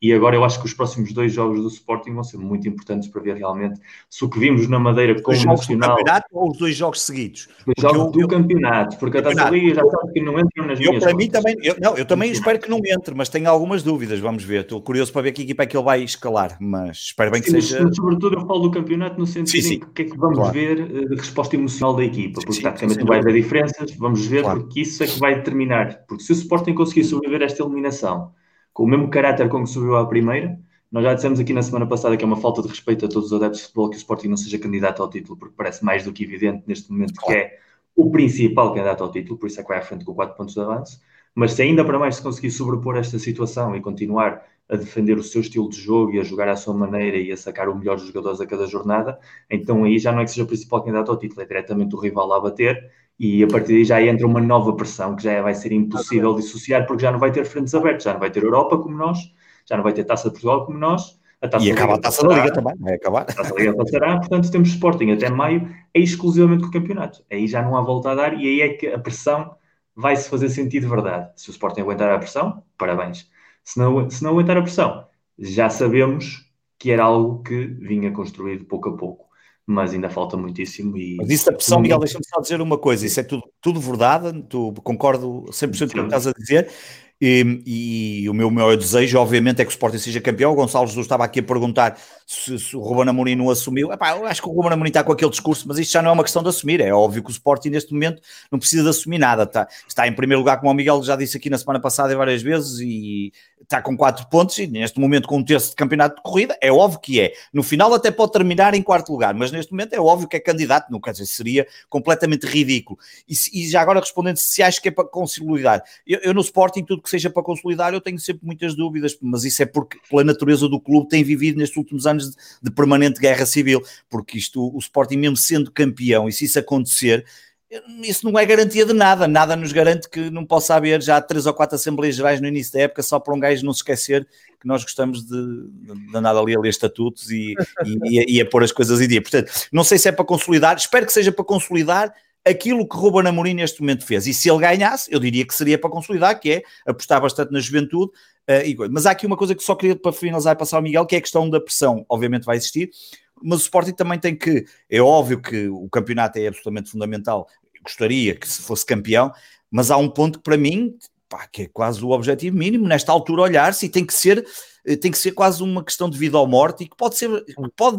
E agora eu acho que os próximos dois jogos do Sporting vão ser muito importantes para ver realmente se o que vimos na Madeira com o Nacional... Do campeonato ou os dois jogos seguidos? Os jogos eu, do eu, campeonato, porque a Taça Liga já sabe que não entram nas eu, minhas para mim também, eu, não, eu também espero que não entre, mas tenho algumas dúvidas, vamos ver. Estou curioso para ver que equipa é que ele vai escalar, mas espero bem que sim, seja... Sobretudo eu falo do campeonato no sentido sim, sim. que o que é que vamos claro. ver eh, de resposta emocional da equipa, porque taticamente não vai haver diferenças, vamos ver claro. porque isso é que vai determinar. Porque se o Sporting conseguir sobreviver a esta eliminação com o mesmo caráter com que subiu à primeira nós já dissemos aqui na semana passada que é uma falta de respeito a todos os adeptos de futebol que o Sporting não seja candidato ao título, porque parece mais do que evidente neste momento que é o principal candidato ao título, por isso é que vai à frente com 4 pontos de avanço. Mas se ainda para mais se conseguir sobrepor esta situação e continuar a defender o seu estilo de jogo e a jogar à sua maneira e a sacar o melhor dos jogadores a cada jornada, então aí já não é que seja o principal candidato ao título, é diretamente o rival a bater e a partir daí já entra uma nova pressão que já vai ser impossível dissociar porque já não vai ter frentes abertas, já não vai ter Europa como nós já não vai ter taça de Portugal como nós. A taça e acaba a taça da Liga também, vai acabar. A taça da Liga passará, portanto temos Sporting até maio, é exclusivamente com o campeonato. Aí já não há volta a dar e aí é que a pressão vai se fazer sentido de verdade. Se o Sporting aguentar a pressão, parabéns. Se não, se não aguentar a pressão, já sabemos que era algo que vinha construído pouco a pouco mas ainda falta muitíssimo. E... Mas isso da pressão, Miguel, deixa-me só dizer uma coisa: isso é tudo, tudo verdade, tu, concordo 100% com o que estás a dizer, e, e, o meu maior desejo, obviamente, é que o Sporting seja campeão. O Gonçalo Jesus estava aqui a perguntar se, se o Ruben Amorim não assumiu. Epá, eu acho que o Ruben Amorim está com aquele discurso, mas isto já não é uma questão de assumir. É óbvio que o Sporting, neste momento, não precisa de assumir nada. Está, está em primeiro lugar, como o Miguel já disse aqui na semana passada várias vezes, e está com quatro pontos. E neste momento, com um terço de campeonato de corrida, é óbvio que é. No final, até pode terminar em quarto lugar, mas neste momento é óbvio que é candidato. Não quer dizer, seria completamente ridículo. E, e já agora respondendo se acha que é para consolidar. Eu, eu no Sporting, tudo que seja para consolidar eu tenho sempre muitas dúvidas, mas isso é porque, pela natureza do clube, tem vivido nestes últimos anos de, de permanente guerra civil, porque isto, o Sporting, mesmo sendo campeão, e se isso acontecer, isso não é garantia de nada, nada nos garante que não possa haver já três ou quatro Assembleias Gerais no início da época, só para um gajo não se esquecer que nós gostamos de, de andar ali a ler estatutos e, e, e, a, pôr as coisas em dia. Portanto, não sei se é para consolidar, espero que seja para consolidar aquilo que Ruben Amorim neste momento fez. E se ele ganhasse, eu diria que seria para consolidar, que é apostar bastante na juventude. Uh, mas há aqui uma coisa que só queria para finalizar e passar ao Miguel, que é a questão da pressão. Obviamente vai existir, mas o Sporting também tem que. É óbvio que o campeonato é absolutamente fundamental. gostaria que se fosse campeão, mas há um ponto que para mim, pá, que é quase o objetivo mínimo, nesta altura olhar-se e tem que ser. Eh, tem que ser quase uma questão de vida ou morte e que pode ser, pode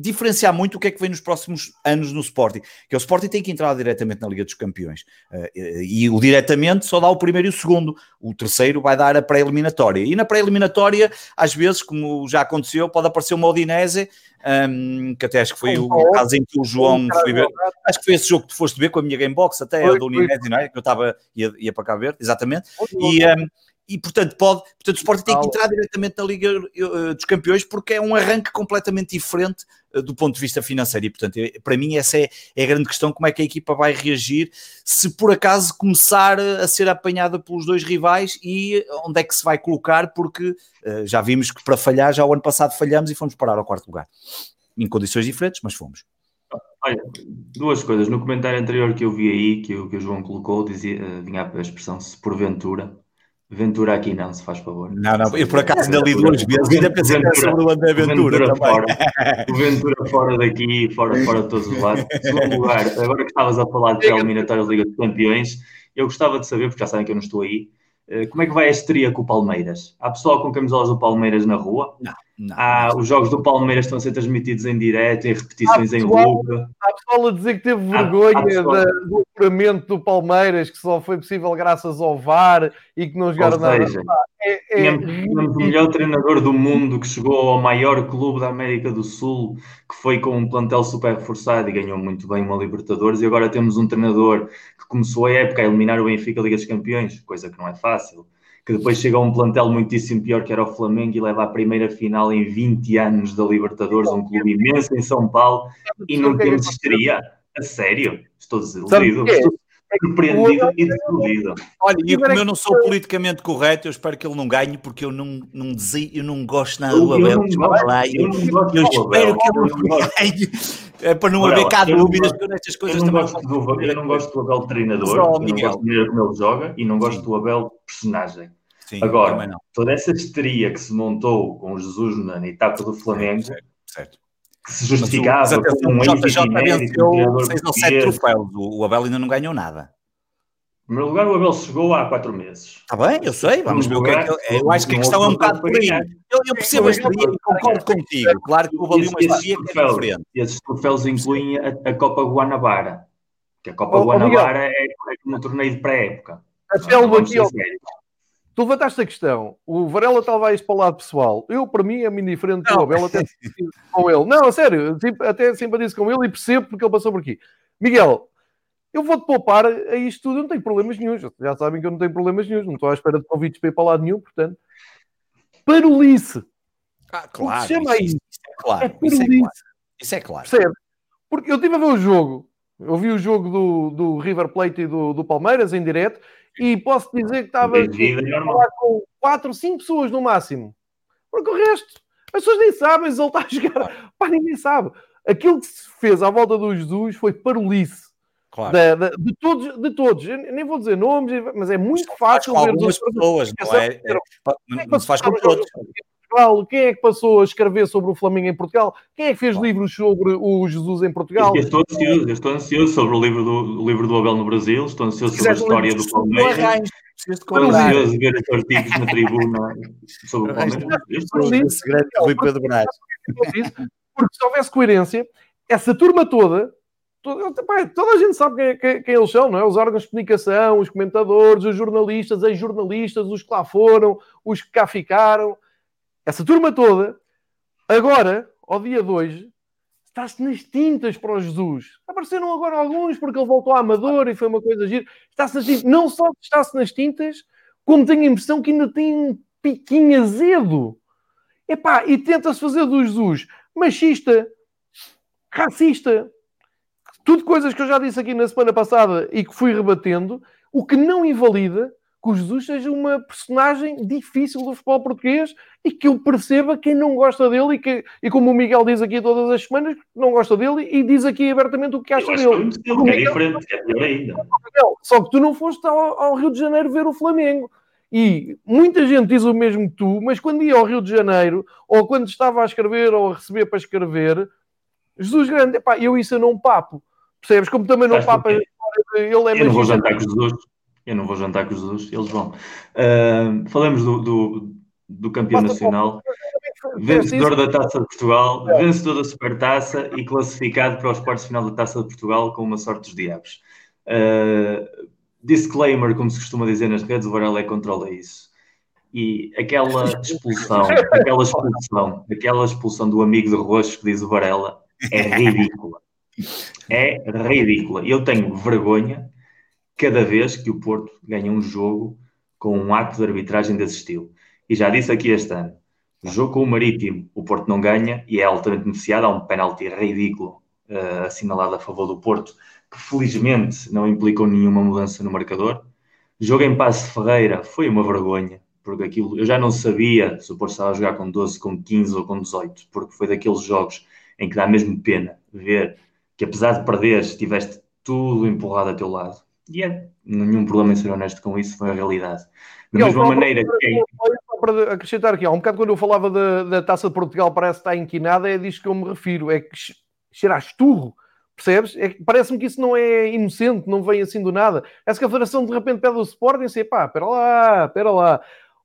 diferenciar muito o que é que vem nos próximos anos no Sporting, que é o Sporting tem que entrar diretamente na Liga dos Campeões, uh, e o diretamente só dá o primeiro e o segundo, o terceiro vai dar a pré-eliminatória, e na pré-eliminatória, às vezes, como já aconteceu, pode aparecer uma Odinese, um, que até acho que foi o, o caso em que o João foi ver, acho que foi esse jogo que tu foste ver com a minha Gamebox, até foi, a do Udinese, não é? Que eu estava, ia, ia para cá ver, exatamente, e... Um, e portanto pode, portanto o Sporting tem que entrar diretamente na Liga uh, dos Campeões porque é um arranque completamente diferente uh, do ponto de vista financeiro e portanto é, para mim essa é, é, a grande questão, como é que a equipa vai reagir se por acaso começar a ser apanhada pelos dois rivais e onde é que se vai colocar porque já vimos que para falhar, já o ano passado falhamos e fomos parar ao quarto lugar, em condições diferentes, mas fomos. Olha, duas coisas. No comentário anterior que eu vi aí, que, o, que o João colocou, dizia, vinha a expressão se porventura, Ventura aqui não, se faz favor. Não, não, eu por acaso ainda li duas vezes, ainda pensei Ventura, sobre o André Ventura, Ventura Fora, o Ventura fora daqui, fora, fora de todos os lados. Segundo lugar, agora que estavas a falar de eliminatórias da Liga dos Campeões, eu gostava de saber, porque já sabem que eu não estou aí, eh, como é que vai a estreia com o Palmeiras? Há pessoal com camisolas do Palmeiras na rua? Não. Não, há, não. os jogos do Palmeiras estão a ser transmitidos em direto, em repetições em loop. Há pessoal a dizer que teve vergonha há, há da, do apuramento do Palmeiras, que só foi possível graças ao VAR e que não jogaram nada. É, é... Tínhamos o melhor treinador do mundo que chegou ao maior clube da América do Sul, que foi com um plantel super reforçado e ganhou muito bem uma Libertadores. E agora temos um treinador que começou a época a eliminar o Benfica Liga dos Campeões, coisa que não é fácil que depois chega a um plantel muitíssimo pior que era o Flamengo e leva a primeira final em 20 anos da Libertadores, um clube imenso em São Paulo, e não temos estreia. A sério? Estou desiludido. Estou surpreendido e desiludido. Olha, e como eu não sou politicamente correto, eu espero que ele não ganhe, porque eu não, não, desi, eu não gosto nada do Abel. Eu, eu, eu espero que ele não ganhe É para não haver cá dúvidas que nestas coisas eu não. Gosto do, eu não gosto do Abel treinador, Só, não gosto maneira como ele joga e não gosto Sim. do Abel personagem. Sim, Agora, toda essa histeria que se montou com Jesus na etapa do Flamengo, certo, certo. que se justificava mas, mas, com um JJ venceu 6 ou 7 troféus, o Abel ainda não ganhou nada primeiro lugar, o Abel chegou há quatro meses. Está bem, eu sei, vamos ver o que é que. Eu, eu acho que a questão é um bocado por aí. Eu, eu percebo a história e concordo contigo. Claro que houve ali uma história que é diferente. Esses troféus incluem a, a Copa Guanabara, que a Copa oh, Guanabara é, é como um torneio de pré-época. Até o aqui, Tu levantaste a questão. O Varela estava isto para o lado pessoal. Eu, para mim, é-me indiferente com o Abel, até com ele. Não, a sério, até simpatizo com ele e percebo porque ele passou por aqui. Miguel, eu vou-te poupar a isto tudo, eu não tenho problemas nenhum. Já sabem que eu não tenho problemas nenhum, não estou à espera de convites para ir para lado nenhum, portanto. Parulice. Ah, claro. Se chama isso, isso é claro. É. Isso é claro. Isso é claro. Percebe? Porque eu estive a ver o jogo, eu vi o jogo do, do River Plate e do, do Palmeiras em direto, e posso dizer que estava a falar com 4, 5 pessoas no máximo. Porque o resto, as pessoas nem sabem se ele está a jogar. Pá, ninguém sabe. Aquilo que se fez à volta do Jesus foi parulice. Claro. De, de, de, todos, de todos, eu nem vou dizer nomes, mas é muito fácil ver algumas pessoas, não é? é, é não se faz com todos. Portugal? Quem é que passou a escrever sobre o Flamengo em Portugal? Quem é que fez livros sobre o Jesus em Portugal? Eu estou ansioso, eu estou ansioso sobre o livro do, o livro do Abel no Brasil, estou ansioso sobre a história do Palmeiras. Estou ansioso de ver os artigos na tribuna sobre o Palmeiras. Porque se houvesse coerência, essa turma toda Toda, a gente sabe quem, quem, quem, eles são, não é? Os órgãos de comunicação, os comentadores, os jornalistas, as jornalistas, os que lá foram, os que cá ficaram. Essa turma toda, agora, ao dia de hoje, está-se nas tintas para o Jesus. Apareceram agora alguns porque ele voltou à Amador e foi uma coisa gira. Está-se nas tintas. Não só está-se nas tintas, como tenho a impressão que ainda tem um piquinho azedo. Epá, e tenta-se fazer do Jesus machista, racista, tudo coisas que eu já disse aqui na semana passada e que fui rebatendo, o que não invalida que o Jesus seja uma personagem difícil do futebol português e que eu perceba quem não gosta dele e, que, e como o Miguel diz aqui todas as semanas, não gosta dele e diz aqui abertamente o que acha dele. Estilo, é diferente, é pior ainda. Só que tu não foste ao, ao, Rio de Janeiro ver o Flamengo. E muita gente diz o mesmo que tu, mas quando ia ao Rio de Janeiro, ou quando estava a escrever ou a receber para escrever, Jesus Grande, epá, eu isso eu não papo. Percebes? Como também não papa. Ele é eu não vou jantar com os Jesus. Eu não vou jantar com os Jesus, eles vão. Uh, falamos do, do, do campeão nacional, vencedor da Taça de Portugal, vencedor da Supertaça e classificado para os quartos final da Taça de Portugal com uma sorte dos diabos. Uh, disclaimer, como se costuma dizer nas redes, o Varela é controla isso. E aquela expulsão, aquela expulsão, aquela expulsão do amigo de roxo que diz o Varela é ridícula. É ridícula. Eu tenho vergonha cada vez que o Porto ganha um jogo com um ato de arbitragem desse estilo. E já disse aqui este ano, jogo com o Marítimo, o Porto não ganha e é altamente beneficiado. Há um penalti ridículo uh, assinalado a favor do Porto, que felizmente não implicou nenhuma mudança no marcador. Jogo em Passe Ferreira foi uma vergonha, porque aquilo eu já não sabia se o Porto estava a jogar com 12, com 15 ou com 18, porque foi daqueles jogos em que dá mesmo pena ver que apesar de perderes, tiveste tudo empurrado a teu lado. E é nenhum problema em ser honesto com isso, foi a realidade. Da mesma maneira que. Para acrescentar aqui, há um bocado quando eu falava da, da taça de Portugal, parece que está inquinada, é disso que eu me refiro, é que cheira a esturro. Percebes? É, Parece-me que isso não é inocente, não vem assim do nada. Essa que a Federação de repente pede o Sporting e pá, espera lá, espera lá.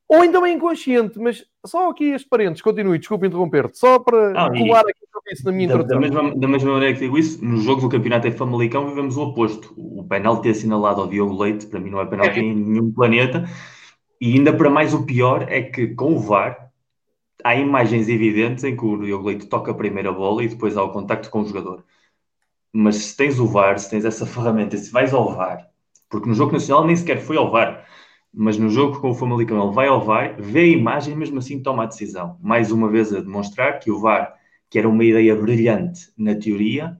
Ou então é inconsciente, mas só aqui as parentes, continue, desculpe interromper-te, só para ah, colar aqui isso na minha da, da, mesma, da mesma maneira que digo isso, no jogo do Campeonato em Famalicão vivemos o oposto. O penalti assinalado ao Diogo Leite, para mim não é penalti é. em nenhum planeta, e ainda para mais o pior é que com o VAR há imagens evidentes em que o Diogo Leite toca a primeira bola e depois há o contacto com o jogador. Mas se tens o VAR, se tens essa ferramenta, se vais ao VAR, porque no jogo nacional nem sequer foi ao VAR, mas no jogo com o Famalicão ele vai ao VAR, vê a imagem e mesmo assim toma a decisão. Mais uma vez a demonstrar que o VAR, que era uma ideia brilhante na teoria,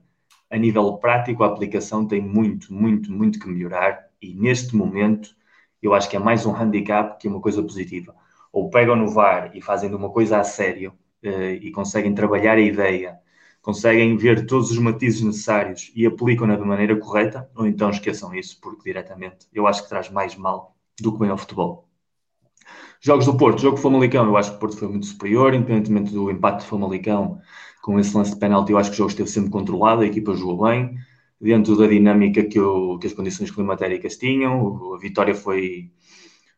a nível prático a aplicação tem muito, muito, muito que melhorar e neste momento eu acho que é mais um handicap que uma coisa positiva. Ou pegam no VAR e fazem uma coisa a sério uh, e conseguem trabalhar a ideia, conseguem ver todos os matizes necessários e aplicam-na de maneira correta, ou então esqueçam isso, porque diretamente eu acho que traz mais mal do que bem ao futebol. Jogos do Porto, jogo Famalicão, eu acho que o Porto foi muito superior, independentemente do impacto de Famalicão com esse lance de penalti, eu acho que o jogo esteve sempre controlado, a equipa jogou bem, dentro da dinâmica que, que as condições climatéricas tinham, a vitória foi,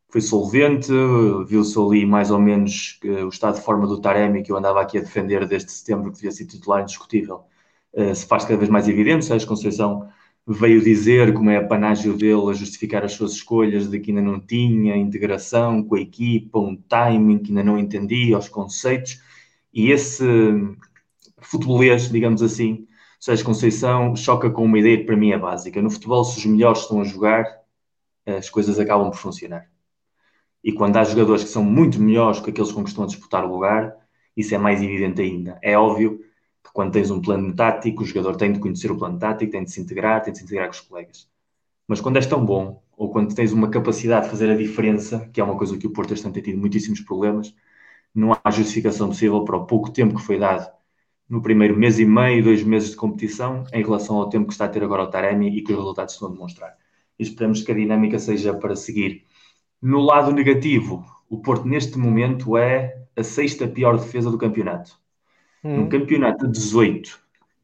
foi solvente, viu-se ali mais ou menos o estado de forma do Taremi, que eu andava aqui a defender desde setembro, que devia ser titular indiscutível, eh, se faz cada vez mais evidente. Sérgio Conceição veio dizer como é a panágio dele a justificar as suas escolhas de que ainda não tinha integração com a equipa, um timing que ainda não entendia, os conceitos, e esse futebolês, digamos assim, Sérgio Conceição choca com uma ideia que para mim é básica. No futebol, se os melhores estão a jogar, as coisas acabam por funcionar. E quando há jogadores que são muito melhores que aqueles com que estão a disputar o lugar, isso é mais evidente ainda. É óbvio quando tens um plano tático, o jogador tem de conhecer o plano tático, tem de se integrar, tem de se integrar com os colegas. Mas quando és tão bom, ou quando tens uma capacidade de fazer a diferença, que é uma coisa que o Porto este ano tem tido muitíssimos problemas, não há justificação possível para o pouco tempo que foi dado no primeiro mês e meio, dois meses de competição, em relação ao tempo que está a ter agora o Taremi e que os resultados estão a demonstrar. E esperamos que a dinâmica seja para seguir. No lado negativo, o Porto neste momento é a sexta pior defesa do campeonato. Hum. Num campeonato de 18,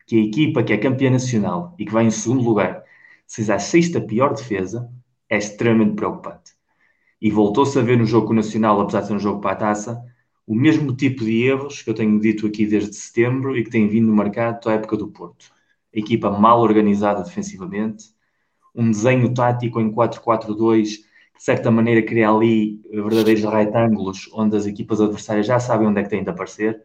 que a equipa que é campeã nacional e que vai em segundo lugar seja a sexta pior defesa, é extremamente preocupante. E voltou-se a ver no jogo nacional, apesar de ser um jogo para a taça, o mesmo tipo de erros que eu tenho dito aqui desde setembro e que tem vindo no mercado à época do Porto. A equipa mal organizada defensivamente, um desenho tático em 4-4-2 de certa maneira, cria ali verdadeiros retângulos onde as equipas adversárias já sabem onde é que têm de aparecer.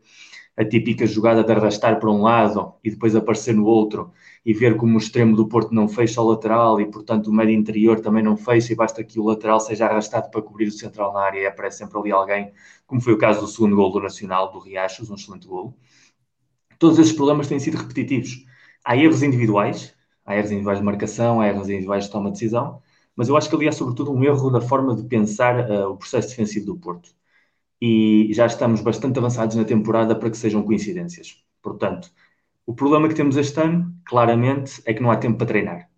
A típica jogada de arrastar para um lado e depois aparecer no outro e ver como o extremo do Porto não fecha o lateral e, portanto, o médio interior também não fecha e basta que o lateral seja arrastado para cobrir o central na área e aparece sempre ali alguém, como foi o caso do segundo gol do Nacional, do Riachos, um excelente gol. Todos esses problemas têm sido repetitivos. Há erros individuais, há erros individuais de marcação, há erros individuais de toma de decisão, mas eu acho que ali há sobretudo um erro da forma de pensar uh, o processo defensivo do Porto. E já estamos bastante avançados na temporada para que sejam coincidências. Portanto, o problema que temos este ano, claramente, é que não há tempo para treinar.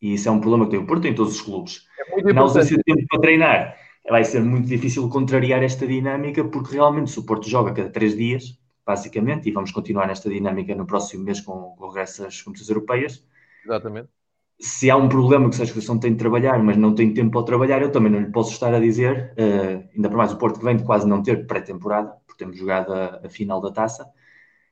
E isso é um problema que tem o Porto em todos os clubes. É na ausência de tempo para treinar, vai ser muito difícil contrariar esta dinâmica, porque realmente se o Porto joga cada três dias, basicamente, e vamos continuar nesta dinâmica no próximo mês com, com o resto das competições europeias. Exatamente se há um problema que a Associação tem de trabalhar, mas não tem tempo para trabalhar, eu também não lhe posso estar a dizer, uh, ainda para mais o Porto que vem de quase não ter pré-temporada, porque temos jogado a, a, final da taça,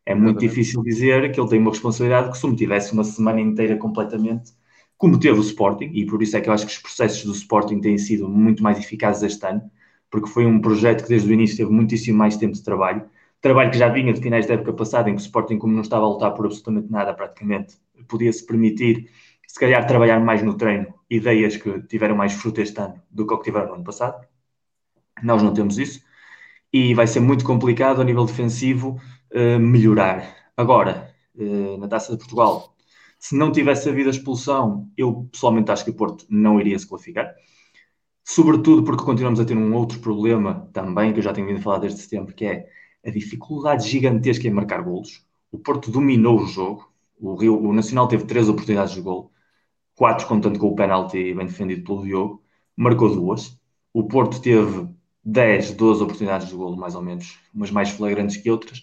é muito difícil dizer que ele tem uma responsabilidade que se me tivesse uma semana inteira completamente, como teve o Sporting, e por isso é que eu acho que os processos do Sporting têm sido muito mais eficazes este ano, porque foi um projeto que desde o início teve muitíssimo mais tempo de trabalho, trabalho que já vinha de finais da época passada, em que o Sporting, como não estava a lutar por absolutamente nada praticamente, podia-se permitir se calhar trabalhar mais no treino, ideias que tiveram mais fruto este ano do que o que tiveram no ano passado. Nós não temos isso e vai ser muito complicado a nível defensivo uh, melhorar. Agora, uh, na Taça de Portugal, se não tivesse havido a expulsão, eu pessoalmente acho que o Porto não iria se qualificar. Sobretudo porque continuamos a ter um outro problema também, que eu já tenho vindo a falar desde setembro, que é a dificuldade gigantesca em marcar golos. O Porto dominou o jogo, o, Rio, o Nacional teve três oportunidades de gol, quatro contando com o penalti bem defendido pelo Diogo, marcou duas. O Porto teve 10, 12 oportunidades de golo, mais ou menos, umas mais flagrantes que outras,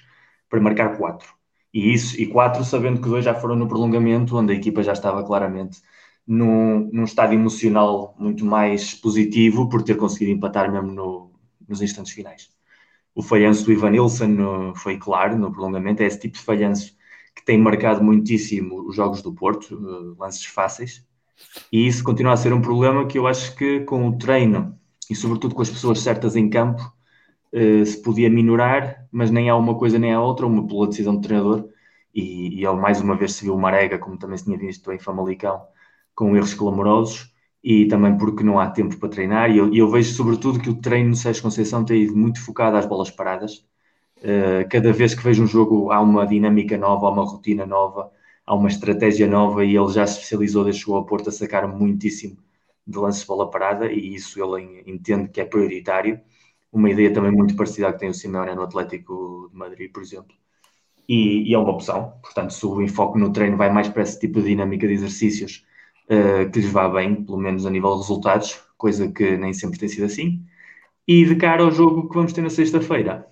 para marcar quatro. E isso, e quatro, sabendo que dois já foram no prolongamento, onde a equipa já estava claramente num, num estado emocional muito mais positivo por ter conseguido empatar mesmo no, nos instantes finais. O falhanço do Ivan Nilsson foi claro no prolongamento, é esse tipo de falhanço que tem marcado muitíssimo os jogos do Porto, uh, lances fáceis, e isso continua a ser um problema que eu acho que com o treino e sobretudo com as pessoas certas em campo uh, se podia minorar, mas nem há uma coisa nem há outra, uma pela decisão do treinador, e, e ele mais uma vez se viu Marega, como também se tinha visto em Famalicão, com erros clamorosos, e também porque não há tempo para treinar, e eu, eu vejo sobretudo que o treino no Sérgio Conceição tem ido muito focado às bolas paradas, Uh, cada vez que vejo um jogo há uma dinâmica nova, há uma rotina nova, há uma estratégia nova e ele já se especializou, deixou a Porto a sacar muitíssimo de lances de bola parada e isso ele entende que é prioritário. Uma ideia também muito parecida que tem o Simeone no Atlético de Madrid, por exemplo. e, e, é uma opção. Portanto, se o enfoque no treino vai mais para esse tipo de dinâmica de exercícios uh, que lhes vá bem, pelo menos a nível de resultados, coisa que nem sempre tem sido assim. E de cara ao jogo que vamos ter na sexta-feira,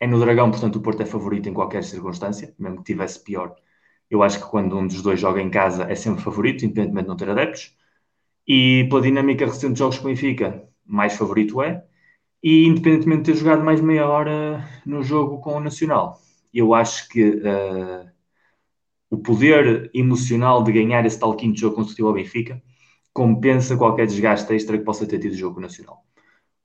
é no Dragão, portanto o Porto é favorito em qualquer circunstância, mesmo que tivesse pior. Eu acho que quando um dos dois joga em casa é sempre favorito, independentemente de não ter adeptos. E pela dinâmica recente de jogos com o Benfica, mais favorito é. E independentemente de ter jogado mais meia hora no jogo com o Nacional, eu acho que uh, o poder emocional de ganhar esse tal quinto jogo consecutivo ao Benfica compensa qualquer desgaste extra que possa ter tido o jogo nacional.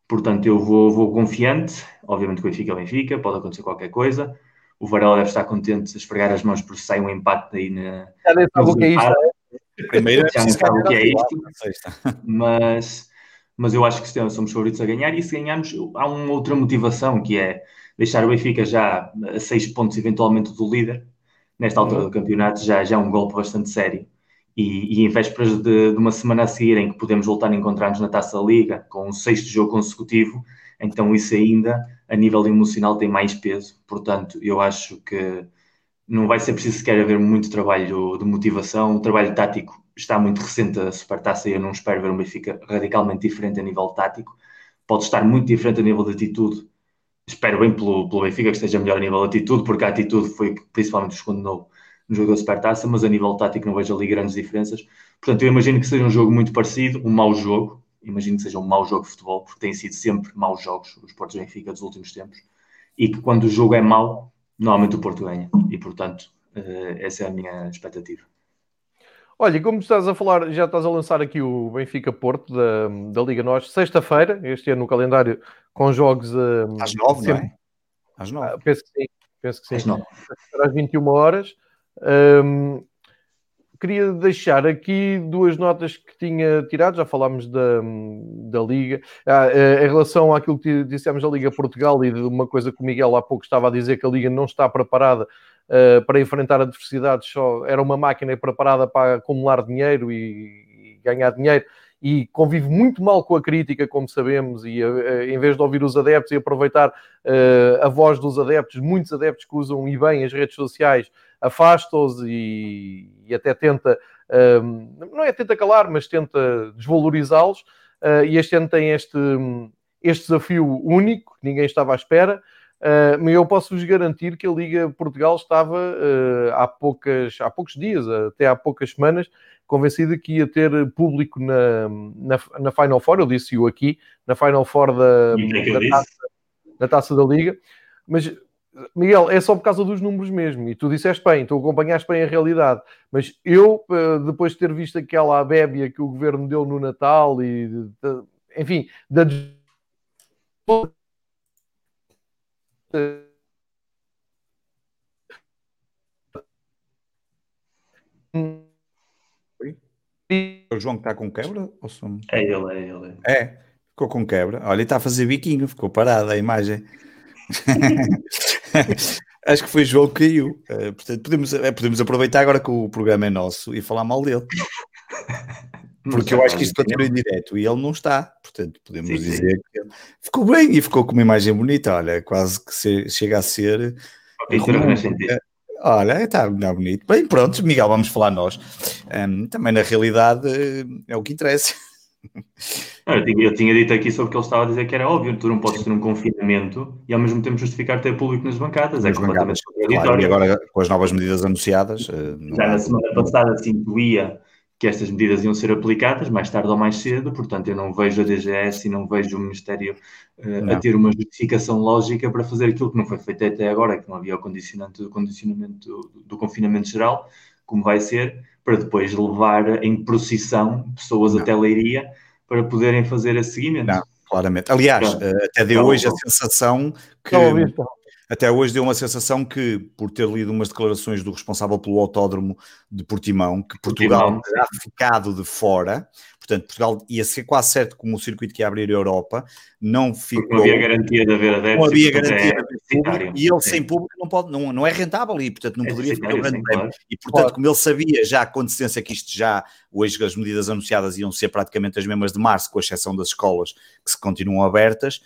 Portanto, eu vou, vou confiante. Obviamente que o Benfica é o Benfica, pode acontecer qualquer coisa. O Varela deve estar contente a esfregar as mãos por sai um empate aí na. Já nem sabe o que é isto. É? Primeiro, já nem sabe o que é isto. Mas, mas eu acho que somos favoritos a ganhar e se ganharmos, há uma outra motivação que é deixar o Benfica já a seis pontos eventualmente do líder, nesta altura do campeonato, já, já é um golpe bastante sério. E, e em vésperas de, de, uma semana a seguir em que podemos voltar a encontrar-nos na Taça Liga com um sexto jogo consecutivo, então isso ainda, a nível emocional, tem mais peso. Portanto, eu acho que não vai ser preciso sequer haver muito trabalho de motivação. O trabalho tático está muito recente a Supertaça e eu não espero ver um Benfica radicalmente diferente a nível tático. Pode estar muito diferente a nível de atitude, espero bem pelo, pelo Benfica que esteja melhor a nível de atitude, porque a atitude foi que principalmente os condenou no jogo da Supertaça, mas a nível tático não vejo ali grandes diferenças. Portanto, eu imagino que seja um jogo muito parecido, um mau jogo, imagino que seja um mau jogo de futebol, porque têm sido sempre maus jogos os Portos Benfica dos últimos tempos, e que quando o jogo é mau, normalmente o Porto ganha, e portanto, eh, essa é a minha expectativa. Olha, como estás a falar, já estás a lançar aqui o Benfica Porto da, da Liga Nós, sexta-feira, este ano no calendário, com jogos um, às nove, sempre... não é? Às nove. Ah, penso que sim, penso que sim. Às, nove. às 21 horas. Um, queria deixar aqui duas notas que tinha tirado, já falámos da, da Liga, ah, eh, em relação àquilo que dissemos da Liga Portugal e de uma coisa que o Miguel há pouco estava a dizer, que a Liga não está preparada uh, para enfrentar adversidades, só era uma máquina preparada para acumular dinheiro e, e ganhar dinheiro. E convive muito mal com a crítica, como sabemos, e uh, em vez de ouvir os adeptos e aproveitar uh, a voz dos adeptos, muitos adeptos que usam e bem as redes sociais, afasta-os e, e, até tenta, não é tenta calar, mas tenta desvalorizá-los, uh, e este ano tem este, este desafio único, que ninguém estava à espera, Uh, mas eu posso-vos garantir que a Liga Portugal estava uh, há, poucas, há poucos dias, até há poucas semanas, convencida que ia ter público na, na, na Final Four. Eu disse-o aqui, na Final Four da, é da, taça, da taça da Liga. Mas, Miguel, é só por causa dos números mesmo. E tu disseste bem, tu acompanhaste bem a realidade. Mas eu, ah, depois de ter visto aquela bébia que o governo deu no Natal e, enfim, da é o João que está com quebra? Ou. É ele, é ele. É, ficou com quebra. Olha, está a fazer biquinho, ficou parada a imagem. Acho que foi o João que caiu. Uh, portanto, podemos, uh, podemos aproveitar agora que o programa é nosso e falar mal dele. Porque eu acho que isto continua em direto e ele não está. Portanto, podemos sim, dizer sim. que ele ficou bem e ficou com uma imagem bonita. Olha, quase que se, chega a ser. Olha, está bonito. Bem, pronto, Miguel, vamos falar nós. Um, também na realidade é o que interessa. Eu, tinha, eu, tinha, dito aqui sobre o que ele estava a dizer que era óbvio, tu não podes ter um confinamento e ao mesmo tempo justificar ter público nas bancadas. Nas é completamente bancadas, claro, E agora com as novas medidas anunciadas. Já na semana passada se intuía que estas medidas iam ser aplicadas mais tarde ou mais cedo, portanto eu não vejo a DGS e não vejo o Ministério uh, a ter uma justificação lógica para fazer aquilo que não foi feito até agora, que não havia o condicionante do condicionamento do, do confinamento geral, como vai ser, para depois levar em procissão pessoas não. até Leiria para poderem fazer esse seguimento. Não, claramente. Aliás, Pronto. Eh, até deu hoje a sensação que até hoje deu uma sensação que, por ter lido umas declarações do responsável pelo autódromo de Portimão, que Portugal terá ficado de fora, portanto, Portugal ia ser quase certo como o circuito que ia abrir a Europa, não ficou. não havia garantia de haver adeptos. Não havia garantia é de haver público, e ele sem público não, pode, não, não é rentável e, portanto, não é poderia ficar o grande prémio. E, portanto, claro. como ele sabia já com antecedência que isto já, hoje as medidas anunciadas iam ser praticamente as mesmas de março, com exceção das escolas que se continuam abertas.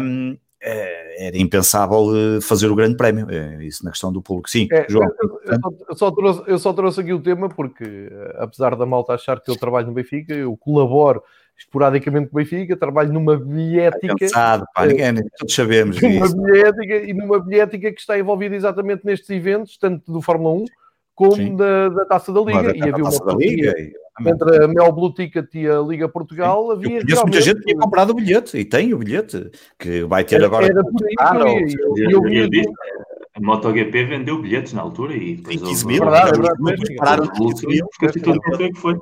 Um, era impensável eh, fazer o grande prémio. É, isso na questão do público. Sim, é, João. Eu, eu, só trouxe, eu, só trouxe, aqui o tema porque, eh, apesar da malta achar que eu trabalho no Benfica, eu colaboro esporadicamente com o Benfica, trabalho numa bilhética. Cansado, pá, ninguém, todos sabemos numa disso. Bilhética, e numa bilhética que está envolvida exatamente nestes eventos, tanto do Fórmula 1 como da, da, Taça da Liga. e havia uma parceria entre a Mel Blue Ticket e a Liga Portugal. Sim. Havia Eu muita gente que tinha comprado o bilhete e tem o bilhete que vai ter era, agora. Era por aí, ah, a MotoGP vendeu bilhetes na altura e depois 15 mil. Verdade, verdade, pararam 15 mil, porque tudo que foi.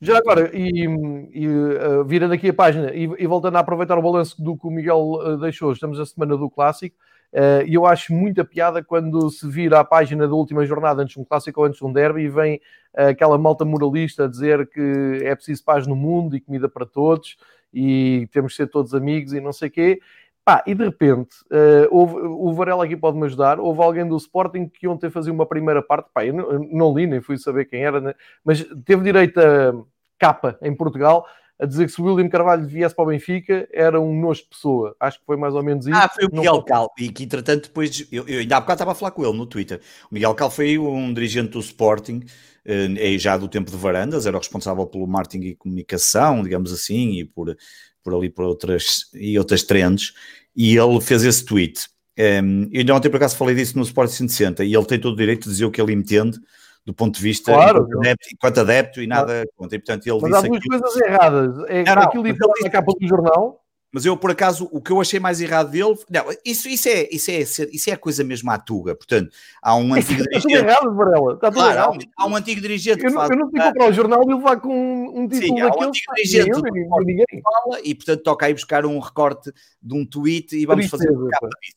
Já agora, e, e uh, virando aqui a página e, e, voltando a aproveitar o balanço do que o Miguel uh, deixou, estamos na semana do Clássico. Uh, e eu acho muita piada quando se vira a página da última jornada antes de um clássico ou antes de um derby e vem uh, aquela malta moralista dizer que é preciso paz no mundo e comida para todos e temos de ser todos amigos e não sei o quê. Pá, e de repente, uh, houve, o Varela aqui pode-me ajudar. Houve alguém do Sporting que ontem fazia uma primeira parte. Pá, eu não, eu não li, nem fui saber quem era, né? mas teve direito a capa em Portugal a dizer que se o William Carvalho viesse para o Benfica era um nojo de pessoa. Acho que foi mais ou menos isso. Ah, foi o Miguel não... Cal, e que entretanto depois, eu, eu ainda há bocado estava a falar com ele no Twitter. O Miguel Cal foi um dirigente do Sporting, eh, já do tempo de Varandas, era o responsável pelo marketing e comunicação, digamos assim, e por, por ali por outras, e outras trends, e ele fez esse tweet. Um, eu ainda ontem por acaso falei disso no Sport 160, e ele tem todo o direito de dizer o que ele entende, do ponto de vista claro, enquanto, adepto, enquanto adepto e nada contra. E, portanto, ele mas há duas aquilo... coisas erradas. É não, aquilo disse na capa do jornal. Mas eu, por acaso, o que eu achei mais errado dele. Não, isso, isso, é, isso, é, isso é a coisa mesmo à tuga. Portanto, há um antigo Está dirigente. Está tudo errado, Varela. Está tudo claro, errado. Há, um, antigo dirigente eu que faz. Eu não comprar o jornal e levar com um, título Sim, daquele. Há um antigo dirigente eu, ninguém. Fala, e, portanto, toca aí buscar um recorte de um tweet e vamos Tristeza, fazer um.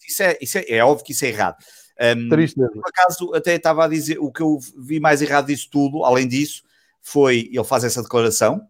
Isso, é, isso é, é óbvio que isso é errado. Um, por acaso, até estava a dizer, o que eu vi mais errado disso tudo, além disso, foi ele faz essa declaração.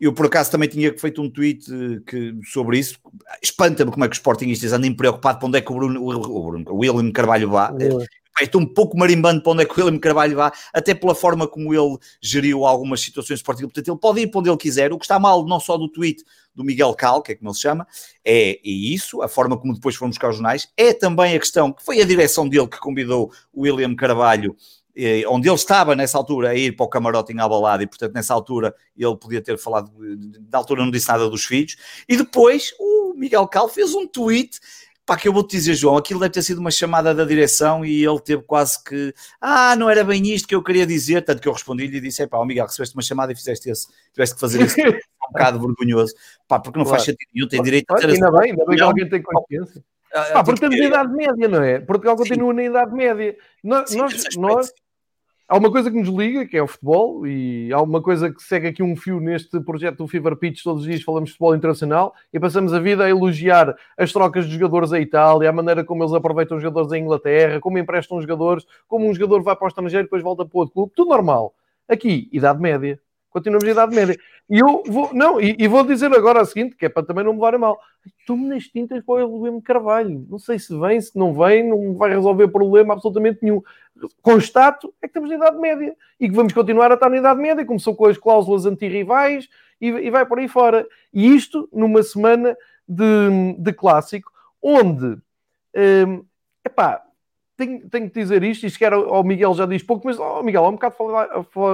Eu, por acaso, também tinha feito um tweet eh, que, sobre isso. Espanta-me como é que os Sportingistas andem preocupados para onde é que o, Bruno, o, Bruno, o William Carvalho vá. É. Estou um pouco marimbando para onde é que o William Carvalho vá, até pela forma como ele geriu algumas situações esportivas. Portanto, ele pode ir para onde ele quiser. O que está mal, não só do tweet, do Miguel Cal, que é como ele se chama, é, e isso, a forma como depois foram buscar os jornais, é também a questão que foi a direção dele que convidou o William Carvalho eh, onde ele estava nessa altura a ir para o camarote em Albalade e portanto nessa altura ele podia ter falado, na altura não disse nada dos filhos, e depois o Miguel Cal fez um tweet Pá, que eu vou-te dizer, João, aquilo deve ter sido uma chamada da direção e ele teve quase que, ah, não era bem isto que eu queria dizer, tanto que eu respondi-lhe e disse, é pá, oh Miguel, recebeste uma chamada e fizeste esse, tiveste que fazer isso, um bocado vergonhoso, pá, porque não claro. faz sentido nenhum, tem direito a ter... Ainda bem, ainda bem que alguém tem consciência. Ah, pá, porque estamos na Idade Média, não é? Portugal continua Sim. na Idade Média. Nós, Sim, nós, nós, há uma coisa que nos liga, que é o futebol, e há uma coisa que segue aqui um fio neste projeto do Fever Pitch, todos os dias falamos de futebol internacional, e passamos a vida a elogiar as trocas de jogadores à Itália, a maneira como eles aproveitam os jogadores em Inglaterra, como emprestam os jogadores, como um jogador vai para o estrangeiro e depois volta para outro clube, tudo normal. Aqui, Idade Média. Continuamos na Idade Média. E eu vou, não, e, e, vou dizer agora o seguinte, que é para também não me levar a mal. Estou-me nas tintas para o William Carvalho. Não sei se vem, se não vem, não vai resolver problema absolutamente nenhum. Constato é que estamos na Idade Média e que vamos continuar a estar na Idade Média. Começou com as cláusulas antirrivais e, e vai por aí fora. E isto numa semana de, de clássico, onde, hum, epá, tenho, tenho que dizer isto, que era, o Miguel já diz pouco, mas, oh, Miguel, há um bocado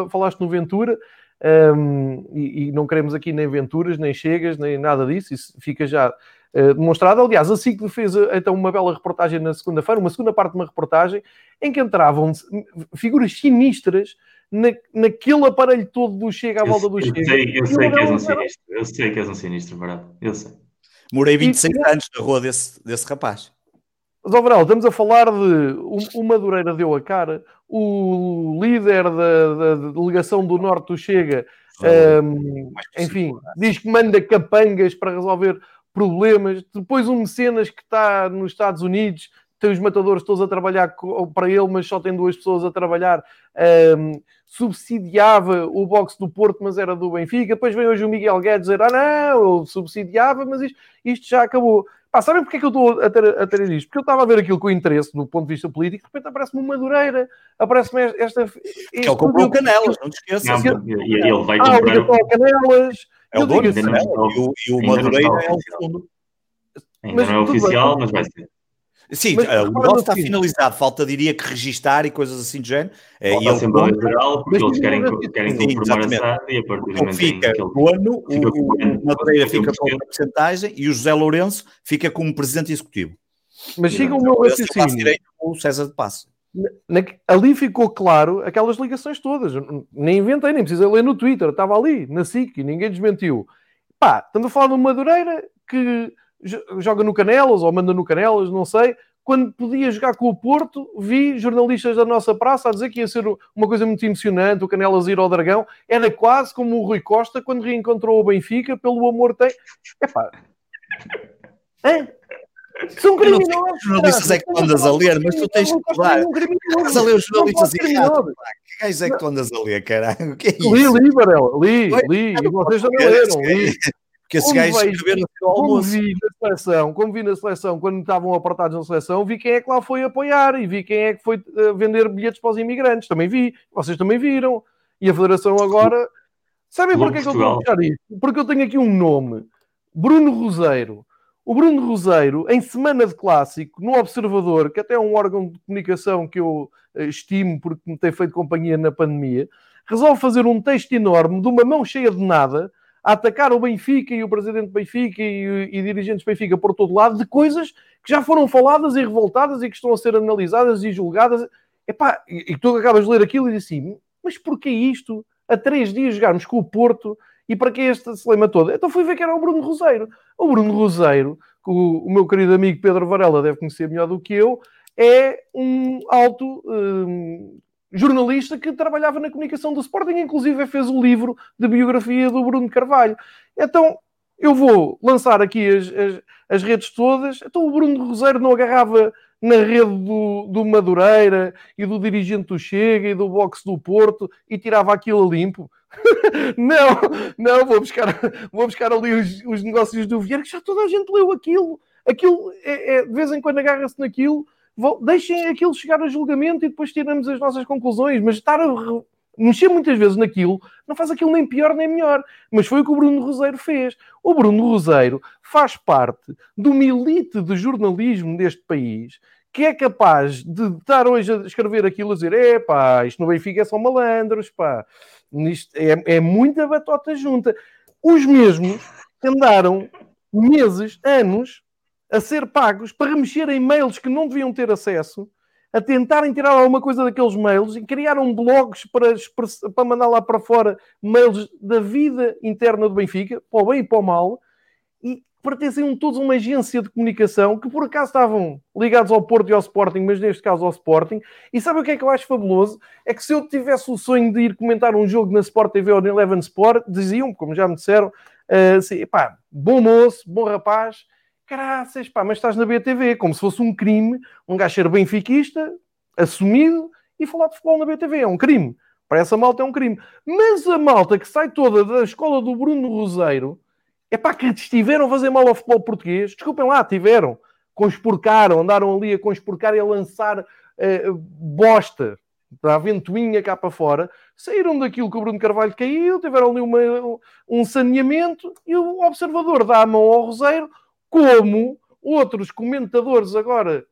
falaste no Ventura, um, e, e, não queremos aqui nem aventuras, nem chegas, nem nada disso, isso fica já uh, demonstrado. Aliás, a SIC fez uh, então uma bela reportagem na segunda-feira, uma segunda parte de uma reportagem, em que entravam figuras sinistras na, naquele aparelho todo do Chega à volta do Chega. Eu sei, eu sei que és um sinistro, eu sei que és um sinistro, verdade, eu sei. Morei 26 e, anos na rua desse, desse rapaz. Mas, Overal, estamos a falar de o, Madureira deu a cara, o líder da, da delegação do Norte do Chega, um, enfim, diz que manda capangas para resolver problemas. Depois um mecenas que está nos Estados Unidos, tem os matadores todos a trabalhar para ele, mas só tem duas pessoas a trabalhar. Um, subsidiava o boxe do Porto, mas era do Benfica. Depois vem hoje o Miguel Guedes dizer: Ah, não, eu subsidiava, mas isto, isto já acabou. Pá, sabem porque é que eu estou a ter, a ter isto? Porque eu estava a ver aquilo com interesse do ponto de vista político, de repente aparece-me uma Madureira, aparece-me esta. Este, ele comprou o Canelas, não te esqueças. Não, e ele vai comprar. Ah, o Canelas. É o dono, assim, e o, e o Madureira é o segundo. Ainda mas, não é oficial, bem. mas vai ser. Sim, mas, uh, o negócio está finalizado, falta diria que registar e coisas assim do género. Falta e a Assembleia Geral, porque eles querem, querem sim, confirmar a SAD e a partir do momento fica que ele, o ano, fica o, o Madeira fica com a porcentagem e o José Lourenço fica como presidente executivo. Mas siga o meu raciocínio. O César de Passo. Na, ali ficou claro aquelas ligações todas. Nem inventei, nem precisei ler no Twitter, estava ali, na SIC, ninguém desmentiu. Pá, estamos a falar de uma Madureira que joga no Canelas ou manda no Canelas, não sei. Quando podia jogar com o Porto, vi jornalistas da nossa praça a dizer que ia ser uma coisa muito emocionante, o Canelas ir ao Dragão. Era quase como o Rui Costa quando reencontrou o Benfica, pelo amor tem. Epá. Hã? São criminosos. Os jornalistas é que tu andas a ler, mas tu tens que falar. Estás a ler os jornalistas e ah, que gajos é que tu andas a ler, caralho? Que é isso? Li, li, Varela, li, li. E vocês também leram, li. Porque esses gajos escreveram no almoço. Como vi na seleção, como vi na seleção, quando estavam apartados na seleção, vi quem é que lá foi apoiar e vi quem é que foi eh, vender bilhetes para os imigrantes. Também vi, vocês também viram. E a Federação agora. Sabem porquê que eu estou a puxar isto? Porque eu tenho aqui um nome: Bruno Roseiro. O Bruno Roseiro, em semana de clássico, no Observador, que até é um órgão de comunicação que eu eh, estimo porque me tem feito companhia na pandemia, resolve fazer um texto enorme de uma mão cheia de nada a atacar o Benfica e o presidente Benfica e, e dirigentes Benfica por todo lado de coisas que já foram faladas e revoltadas e que estão a ser analisadas e julgadas. Epá, e, e tu acabas de ler aquilo e diz assim: mas porquê isto? A três dias jogarmos com o Porto e para que este lema todo? Então fui ver que era o Bruno Roseiro. O Bruno Roseiro, que o, o meu querido amigo Pedro Varela deve conhecer melhor do que eu, é um alto um, jornalista que trabalhava na comunicação do Sporting, inclusive fez o livro de biografia do Bruno Carvalho. Então, eu vou lançar aqui as, as, as redes todas. Então, o Bruno Roseiro não agarrava na rede do, do Madureira e do dirigente do Chega e do boxe do Porto e tirava aquilo a limpo. não, não, vou buscar, vou buscar ali os, os negócios do Vieira, que já toda a gente leu aquilo. Aquilo, é, é de vez em quando agarra-se naquilo deixem aquilo chegar a julgamento e depois tiramos as nossas conclusões, mas estar a mexer muitas vezes naquilo não faz aquilo nem pior nem melhor. Mas foi o que o Bruno Roseiro fez. O Bruno Roseiro faz parte do milite de jornalismo deste país que é capaz de estar hoje a escrever aquilo a dizer: é pá, isto no Benfica é só malandros, pá, isto é, é muita batota junta. Os mesmos andaram meses, anos a ser pagos para remexer em mails que não deviam ter acesso, a tentarem tirar alguma coisa daqueles mails e criaram blogs para, para mandar lá para fora mails da vida interna do Benfica, para o bem e para o mal, e pertenciam todos a uma agência de comunicação que por acaso estavam ligados ao Porto e ao Sporting, mas neste caso ao Sporting. E sabe o que é que eu acho fabuloso? É que se eu tivesse o sonho de ir comentar um jogo na Sport TV ou na Eleven Sport, diziam, como já me disseram, uh, assim, pá, bom moço, bom rapaz, Caraças, pá, mas estás na BTV, como se fosse um crime, um gajo ser benfiquista, assumido, e falar de futebol na BTV. É um crime. Para essa malta é um crime. Mas a malta que sai toda da escola do Bruno Roseiro, é pá, que estiveram a fazer mal ao futebol português, desculpem lá, tiveram. Conspurcaram, andaram ali a conspurcar e a lançar uh, bosta da ventoinha cá para fora, saíram daquilo que o Bruno Carvalho caiu, tiveram ali uma, um saneamento e o observador dá a mão ao Roseiro, como outros comentadores agora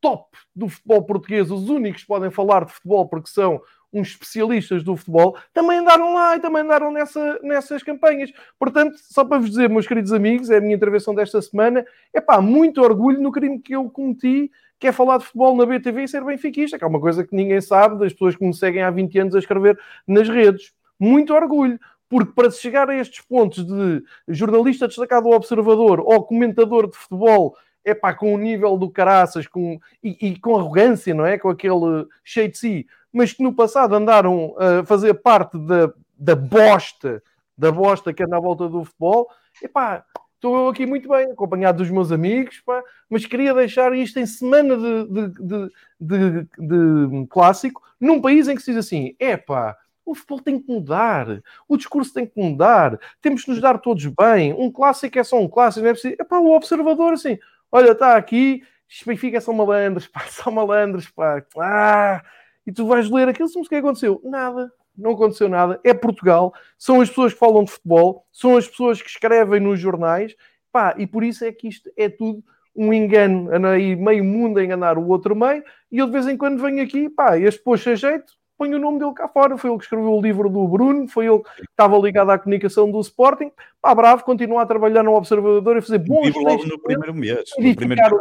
top do futebol português, os únicos que podem falar de futebol porque são uns especialistas do futebol, também andaram lá e também andaram nessa, nessas campanhas. Portanto, só para vos dizer, meus queridos amigos, é a minha intervenção desta semana, é pá, muito orgulho no crime que eu cometi, que é falar de futebol na BTV e ser benfiquista, que é uma coisa que ninguém sabe das pessoas que me seguem há 20 anos a escrever nas redes. Muito orgulho porque para se chegar a estes pontos de jornalista destacado ao observador ou comentador de futebol, é pá, com o nível do caraças com, e, e, com arrogância, não é? Com aquele cheio de si, mas que no passado andaram a fazer parte da, da bosta, da bosta que anda à volta do futebol, é pá, estou eu aqui muito bem, acompanhado dos meus amigos, pá, mas queria deixar isto em semana de, de, de, de, clássico, num país em que se diz assim: é pá, o futebol tem que mudar, o discurso tem que mudar, temos que nos dar todos bem. Um clássico é só um clássico, não é preciso. Epá, o observador, assim, olha, está aqui, Benfica são malandros, pá, são malandros, pá. Ah, e tu vais ler aquilo, sabes o que aconteceu? Nada, não aconteceu nada. É Portugal, são as pessoas que falam de futebol, são as pessoas que escrevem nos jornais, pá, e por isso é que isto é tudo um engano, aí meio mundo a enganar o outro meio, e eu de vez em quando venho aqui, pá, este poxa jeito, põe o nome dele cá fora. Foi ele que escreveu o livro do Bruno, foi ele que estava ligado à comunicação do Sporting. Pá, bravo, continua a trabalhar no Observador e fazer bons livro logo no primeiro mês. No primeiro.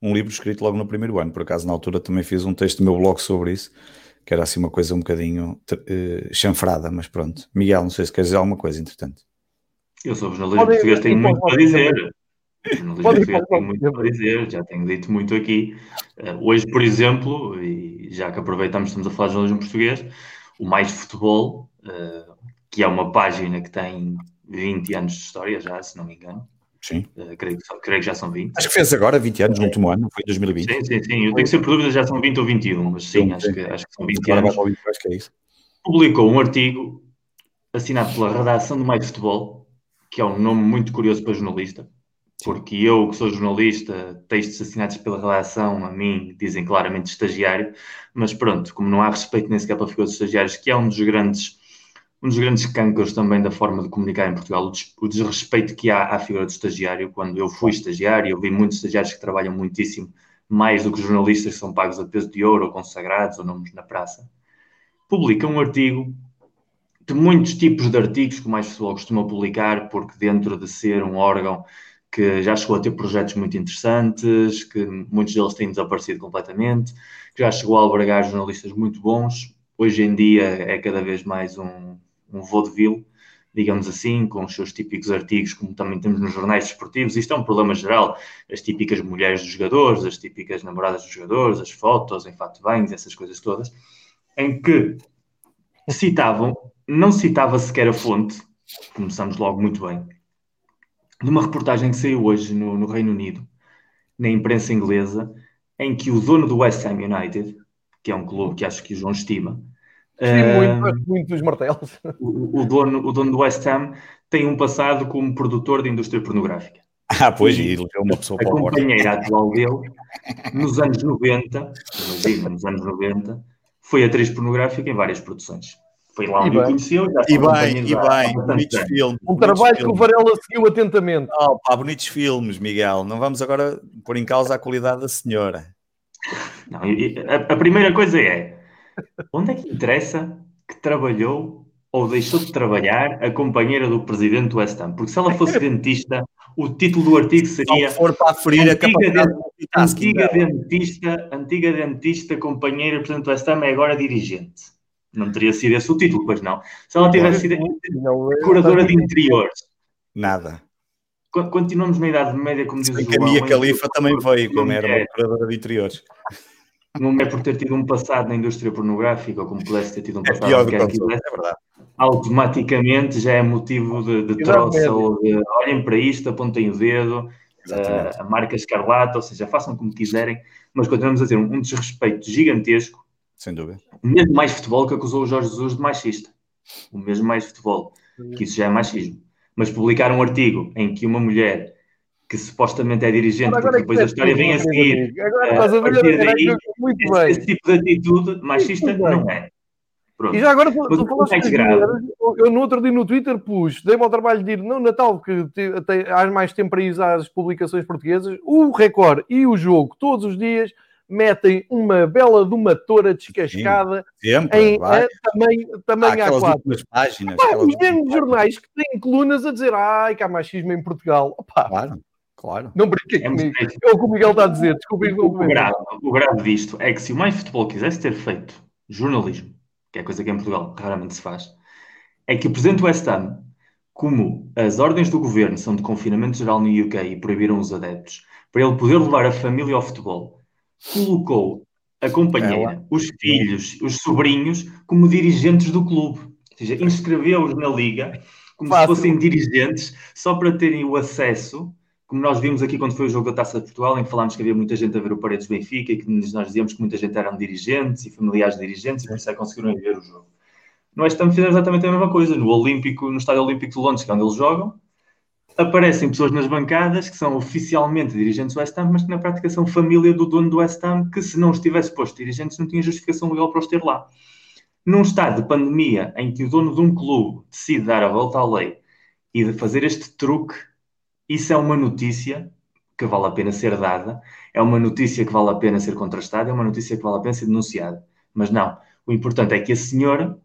Um livro escrito logo no primeiro ano. Por acaso, na altura, também fiz um texto no meu blog sobre isso, que era assim uma coisa um bocadinho uh, chanfrada, mas pronto. Miguel, não sei se queres dizer alguma coisa, entretanto. Eu sou jornalista português, tenho muito para dizer. Jornalista tenho muito para dizer, já tenho dito muito aqui. Uh, hoje, por exemplo, e já que aproveitamos, estamos a falar de jornalismo português, o Mais Futebol, uh, que é uma página que tem 20 anos de história já, se não me engano. Sim. Uh, creio, que, creio, que já são 20. Acho que fez agora 20 anos, no último ano, foi 2020. Sim, sim, sim. Eu tenho sempre dúvidas, já são 20 ou 21, mas sim, sim acho, Que, acho que são 20 agora anos. acho que é isso. Publicou um artigo assinado pela redação do Mais Futebol, que é um nome muito curioso para jornalista, porque eu, que sou jornalista, textos assinados pela redação, a mim dizem claramente estagiário, mas pronto, como não há respeito nem sequer pela figura dos estagiários, que é um dos grandes um dos grandes cânceres também da forma de comunicar em Portugal, o desrespeito que há à figura do estagiário. Quando eu fui estagiário, eu vi muitos estagiários que trabalham muitíssimo mais do que jornalistas que são pagos a peso de ouro ou consagrados ou nomes na praça. Publica um artigo de muitos tipos de artigos que o Mais Futebol costuma publicar, porque dentro de ser um órgão que já chegou a ter projetos muito interessantes, que muitos deles têm desaparecido completamente, que já chegou a albergar jornalistas muito bons. Hoje em dia é cada vez mais um, um vaudeville, digamos assim, com os seus típicos artigos, como também temos nos jornais desportivos. Isto é um problema geral. As típicas mulheres dos jogadores, as típicas namoradas dos jogadores, as fotos em fato banhos, essas coisas todas, em que citavam, não citava sequer a fonte, começamos logo muito bem, de uma reportagem que saiu hoje no, no, Reino Unido, na imprensa inglesa, em que o dono do West Ham United, que é um clube que acho que o João estima, uh, muito, muito dos martelos. O, o, dono, o dono do West Ham tem um passado como produtor de indústria pornográfica. Ah, pois, e ele é uma pessoa A companheira atual dele, nos anos 90, imagina, nos anos 90, foi atriz pornográfica em várias produções. Foi lá onde o conheceu. e bem, e bem, bonitos filmes. Um trabalho que o Varela seguiu atentamente. Oh, pá, bonitos filmes, Miguel. Não vamos agora pôr em causa a qualidade da senhora. Não, a, a primeira coisa é, onde é que interessa que trabalhou ou deixou de trabalhar a companheira do presidente do West Ham? Porque se ela fosse dentista, o título do artigo seria for para aferir antiga, a antiga dentista, antiga dentista, companheira do presidente do West Ham é agora dirigente. Não teria sido esse o título, pois não. Se ela tivesse sido curadora de interiores. Nada. Continuamos na Idade Média, como diz o João. a Mia Califa também veio, como era uma curadora de interiores. Não é por ter tido um passado na indústria pornográfica, ou como pudesse ter tido um é passado é pior do que quisesse, é verdade. automaticamente já é motivo de, de troça ou de olhem para isto, apontem o dedo, uh, a marca escarlata, ou seja, façam como quiserem, mas continuamos a ter um, um desrespeito gigantesco sem dúvida. O mesmo mais futebol que acusou o Jorge Jesus de machista. O mesmo mais futebol, que isso já é machismo. Mas publicar um artigo em que uma mulher que supostamente é dirigente, porque é depois a história vem a seguir. Agora estás a ver, muito bem. Esse tipo de atitude machista não é. Pronto. E já agora tu, tu falaste eu no outro dia no Twitter pus, dei-me ao trabalho de ir no Natal, que tem, há mais tempo para ir às publicações portuguesas, o Record e o jogo, todos os dias, metem uma bela de uma toura descascada Sim, sempre, em a, também, também ah, A4. Páginas, os mesmos jornais que têm colunas a dizer ai, que há machismo em Portugal. Opa, claro, claro. Não brinquei é comigo. É o que o Miguel está a dizer. Desculpa, o, o, grave, o grave disto é que se o Mais Futebol quisesse ter feito jornalismo, que é coisa que em Portugal raramente se faz, é que o Presidente West Ham, como as ordens do governo são de confinamento geral no UK e proibiram os adeptos, para ele poder levar a família ao futebol, colocou a companheira, Ela. os filhos, os sobrinhos, como dirigentes do clube. Ou seja, inscreveu-os na liga como Fácil. se fossem dirigentes, só para terem o acesso, como nós vimos aqui quando foi o jogo da Taça de Portugal, em que falámos que havia muita gente a ver o Paredes Benfica e que nós dizíamos que muita gente eram dirigentes e familiares de dirigentes e por isso é que conseguiram ver o jogo. No West Ham fizeram exatamente a mesma coisa. No Olímpico, no Estádio Olímpico de Londres, que é onde eles jogam, aparecem pessoas nas bancadas que são oficialmente dirigentes do West Ham, mas que na prática são família do dono do West Ham, que se não estivesse posto dirigentes não tinha justificação legal para os ter lá. Num estado de pandemia em que o dono de um clube decide dar a volta à lei e de fazer este truque, isso é uma notícia que vale a pena ser dada, é uma notícia que vale a pena ser contrastada, é uma notícia que vale a pena ser denunciada. Mas não, o importante é que a senhora,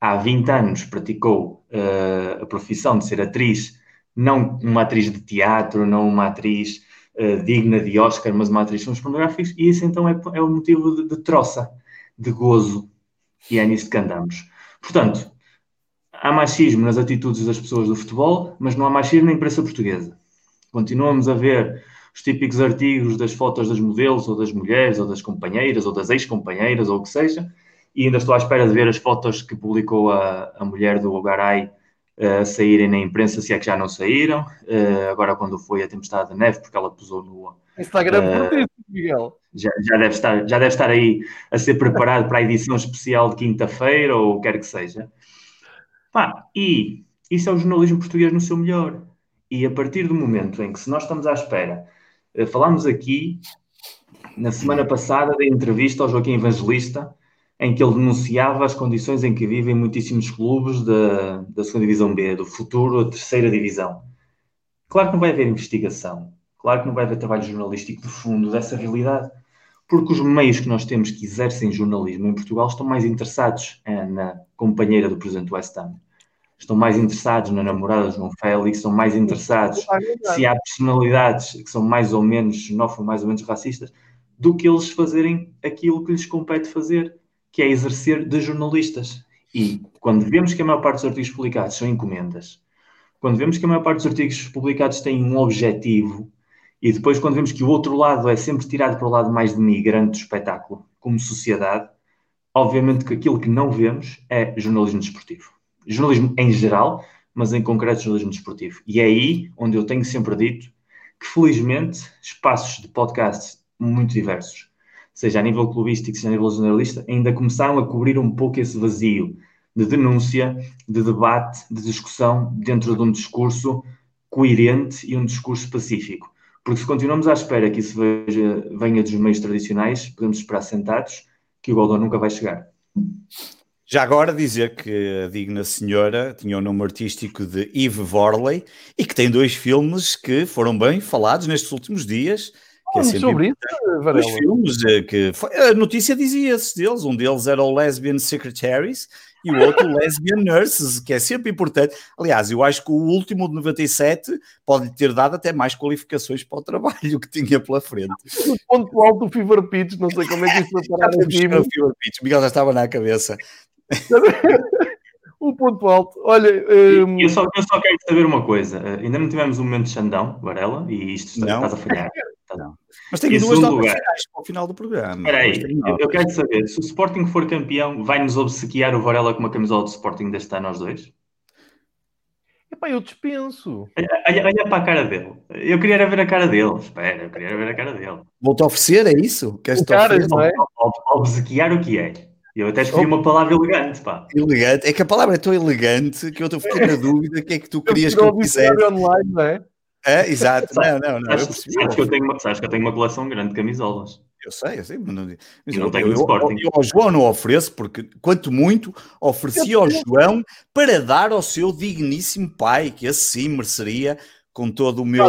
há 20 anos, praticou uh, a profissão de ser atriz, não uma atriz de teatro, não uma atriz uh, digna de Oscar, mas uma atriz de filmes pornográficos, e isso então é, é um motivo de, de troça, de gozo, e é nisso que andamos. Portanto, há machismo nas atitudes das pessoas do futebol, mas não há machismo na imprensa portuguesa. Continuamos a ver os típicos artigos das fotos das modelos, ou das mulheres, ou das companheiras, ou das ex-companheiras, ou o que seja, e ainda estou à espera de ver as fotos que publicou a, a mulher do Ogaray uh, saírem na imprensa, se é que já não saíram, uh, agora quando foi a tempestade de neve, porque ela posou no Instagram uh, Miguel. Já, já, deve estar, já deve estar aí a ser preparado para a edição especial de quinta-feira, ou o que quer que seja. Pá, e isso é o jornalismo português no seu melhor. E a partir do momento em que, se nós estamos à espera, uh, falámos aqui na semana passada da entrevista ao Joaquim Evangelista, em que ele denunciava as condições em que vivem muitíssimos clubes da, da segunda divisão B, do futuro da terceira divisão. Claro que não vai haver investigação, claro que não vai haver trabalho jornalístico de fundo dessa realidade, porque os meios que nós temos que exercem jornalismo em Portugal estão mais interessados eh, na companheira do presidente West Ham, estão mais interessados na namorada de João Félix, estão mais interessados se há personalidades que são mais ou menos xenófobas, mais ou menos racistas, do que eles fazerem aquilo que lhes compete fazer, que é exercer de jornalistas. E quando vemos que a maior parte dos artigos publicados são encomendas, quando vemos que a maior parte dos artigos publicados tem um objetivo, e depois quando vemos que o outro lado é sempre tirado para o lado mais denigrante do espetáculo, como sociedade, obviamente que aquilo que não vemos é jornalismo desportivo. Jornalismo em geral, mas em concreto jornalismo desportivo. E é aí onde eu tenho sempre dito que, felizmente, espaços de podcasts muito diversos, seja a nível clubístico, seja a nível jornalista, ainda começaram a cobrir um pouco esse vazio de denúncia, de debate, de discussão dentro de um discurso coerente e um discurso pacífico. Porque se continuamos à espera que isso veja, venha dos meios tradicionais, podemos esperar sentados que o Goldon nunca vai chegar. Já agora dizer que a digna senhora tinha o nome artístico de Eve Vorley e que tem dois filmes que foram bem falados nestes últimos dias que é sobre isso, Varela. Os filmes eh, que foi, a notícia dizia-se deles, um deles era o Lesbian Secretaries e o outro Lesbian Nurses, que é sempre importante. Aliás, eu acho que o último de 97 pode ter dado até mais qualificações para o trabalho que tinha pela frente. O ponto alto do Fever Pitch, não sei como é que isso foi parar Fever Pitch, Miguel já estava na cabeça. o ponto alto. Olha, um... eu, só, eu só quero saber uma coisa. Uh, ainda não tivemos um momento de Xandão, Varela, e isto está, estás a falhar. Não. Mas tenho duas notas finais para o final do programa. Espera aí, eu, eu quero saber, se o Sporting for campeão, vai-nos obsequiar o Varela com uma camisola do Sporting deste ano aos dois? Epá, eu dispenso. Olha, olha, para a cara dele. Eu queria ver a cara dele. Espera, eu queria ver a cara dele. Vou-te oferecer, é isso? Queres te oferecer? Não é? Obsequiar o que é? Eu até escolhi uma palavra elegante, pá. Elegante. É que a palavra é tão elegante que eu estou ficando na dúvida o que é que tu querias que eu fizesse. online, não é? É, exato. Não, não, não. Acho, eu percebi. que eu tenho uma, acho que eu tenho uma coleção grande de camisolas. Eu sei, eu sei, mas não, mas não eu, tenho eu, Sporting. Eu, eu, ao João não ofereço, porque quanto muito ofereci ao João para dar ao seu digníssimo pai, que esse sim mereceria com todo o meu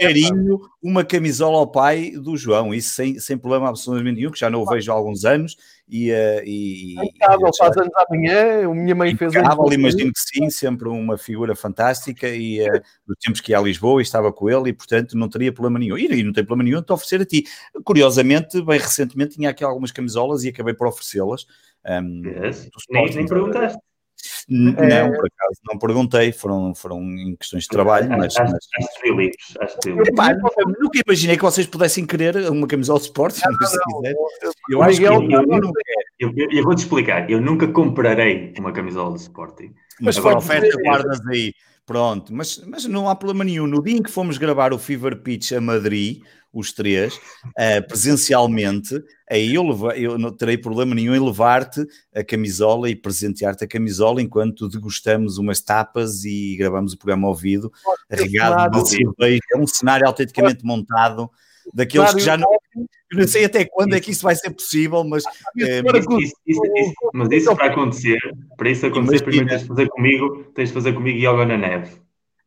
carinho, uma camisola ao pai do João, isso sem, sem problema absolutamente nenhum, que já não o vejo há alguns anos. E, uh, e, Impecável, faz anos amanhã, a minha mãe fez anos. imagino que sim, sempre uma figura fantástica. E uh, do tempos que ia a Lisboa e estava com ele, e portanto não teria problema nenhum. E, e não tem problema nenhum de oferecer a ti. Curiosamente, bem recentemente tinha aqui algumas camisolas e acabei por oferecê-las. Um, yes. nem, nem perguntaste. Não, é... por acaso não perguntei, foram, foram em questões de trabalho, mas. Acho, mas... nunca imaginei que vocês pudessem querer uma camisola de esporte, não, mas se quiser. Eu, acho que eu, eu, eu, eu vou-te explicar, eu nunca comprarei uma camisola de Sporting. Mas Agora, oferta guardas aí. Pronto, mas, mas não há problema nenhum. No dia em que fomos gravar o Fever Pitch a Madrid, os três, uh, presencialmente, aí eu, eu não terei problema nenhum em levar-te a camisola e presentear-te a camisola enquanto degustamos umas tapas e gravamos o programa ao vivo, regado de cerveja. É um cenário autenticamente montado, daqueles claro, que já não. Eu não sei até quando é que isso vai ser possível, mas. É, mas, isso, isso, isso, mas isso para acontecer, para isso acontecer, primeiro tens de fazer comigo, tens de fazer comigo yoga na neve.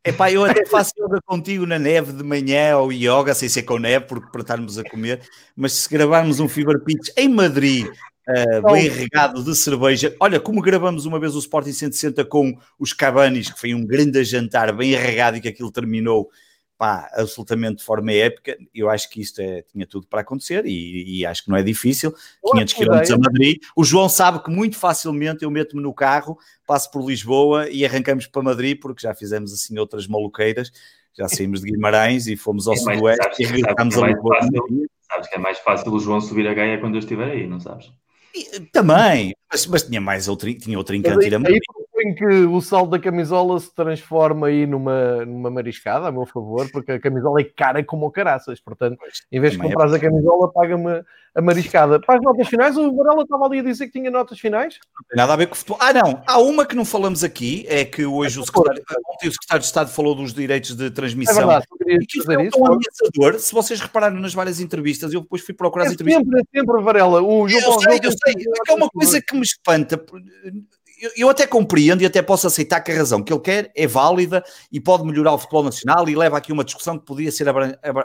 Epá, eu até faço yoga contigo na neve de manhã ou yoga, sem ser com neve, porque para estarmos a comer, mas se gravarmos um Fever Pitch em Madrid, uh, bem regado de cerveja, olha, como gravamos uma vez o Sporting 160 com os Cabanis, que foi um grande jantar, bem regado e que aquilo terminou pá, absolutamente de forma épica. Eu acho que isto é, tinha tudo para acontecer e, e acho que não é difícil. 500 km a Madrid. O João sabe que muito facilmente eu meto-me no carro, passo por Lisboa e arrancamos para Madrid, porque já fizemos assim outras maluqueiras. Já saímos de Guimarães e fomos ao é sudoeste e regressamos a Lisboa. sabes que é mais fácil o João subir a Gaia quando eu estiver aí, não sabes? E, também, mas, mas, tinha mais outro, tinha outro encanto ir a Madrid em que o saldo da camisola se transforma aí numa, numa mariscada, a meu favor, porque a camisola é cara como o caraças. Portanto, em vez de é comprar a camisola, paga-me a mariscada. Para as notas finais, o Varela estava ali a dizer que tinha notas finais? Não tem nada a ver com o futebol. Ah, não. Há uma que não falamos aqui, é que hoje é o, secretário, ontem o secretário de Estado falou dos direitos de transmissão. É verdade, e que isso é ameaçador. Se vocês repararam nas várias entrevistas, eu depois fui procurar as é entrevistas. Sempre, é sempre, Varela. O eu sei, eu sei. É que é uma coisa que me espanta eu, eu, até compreendo e até posso aceitar que a razão que ele quer é válida e pode melhorar o futebol nacional e leva aqui uma discussão que podia ser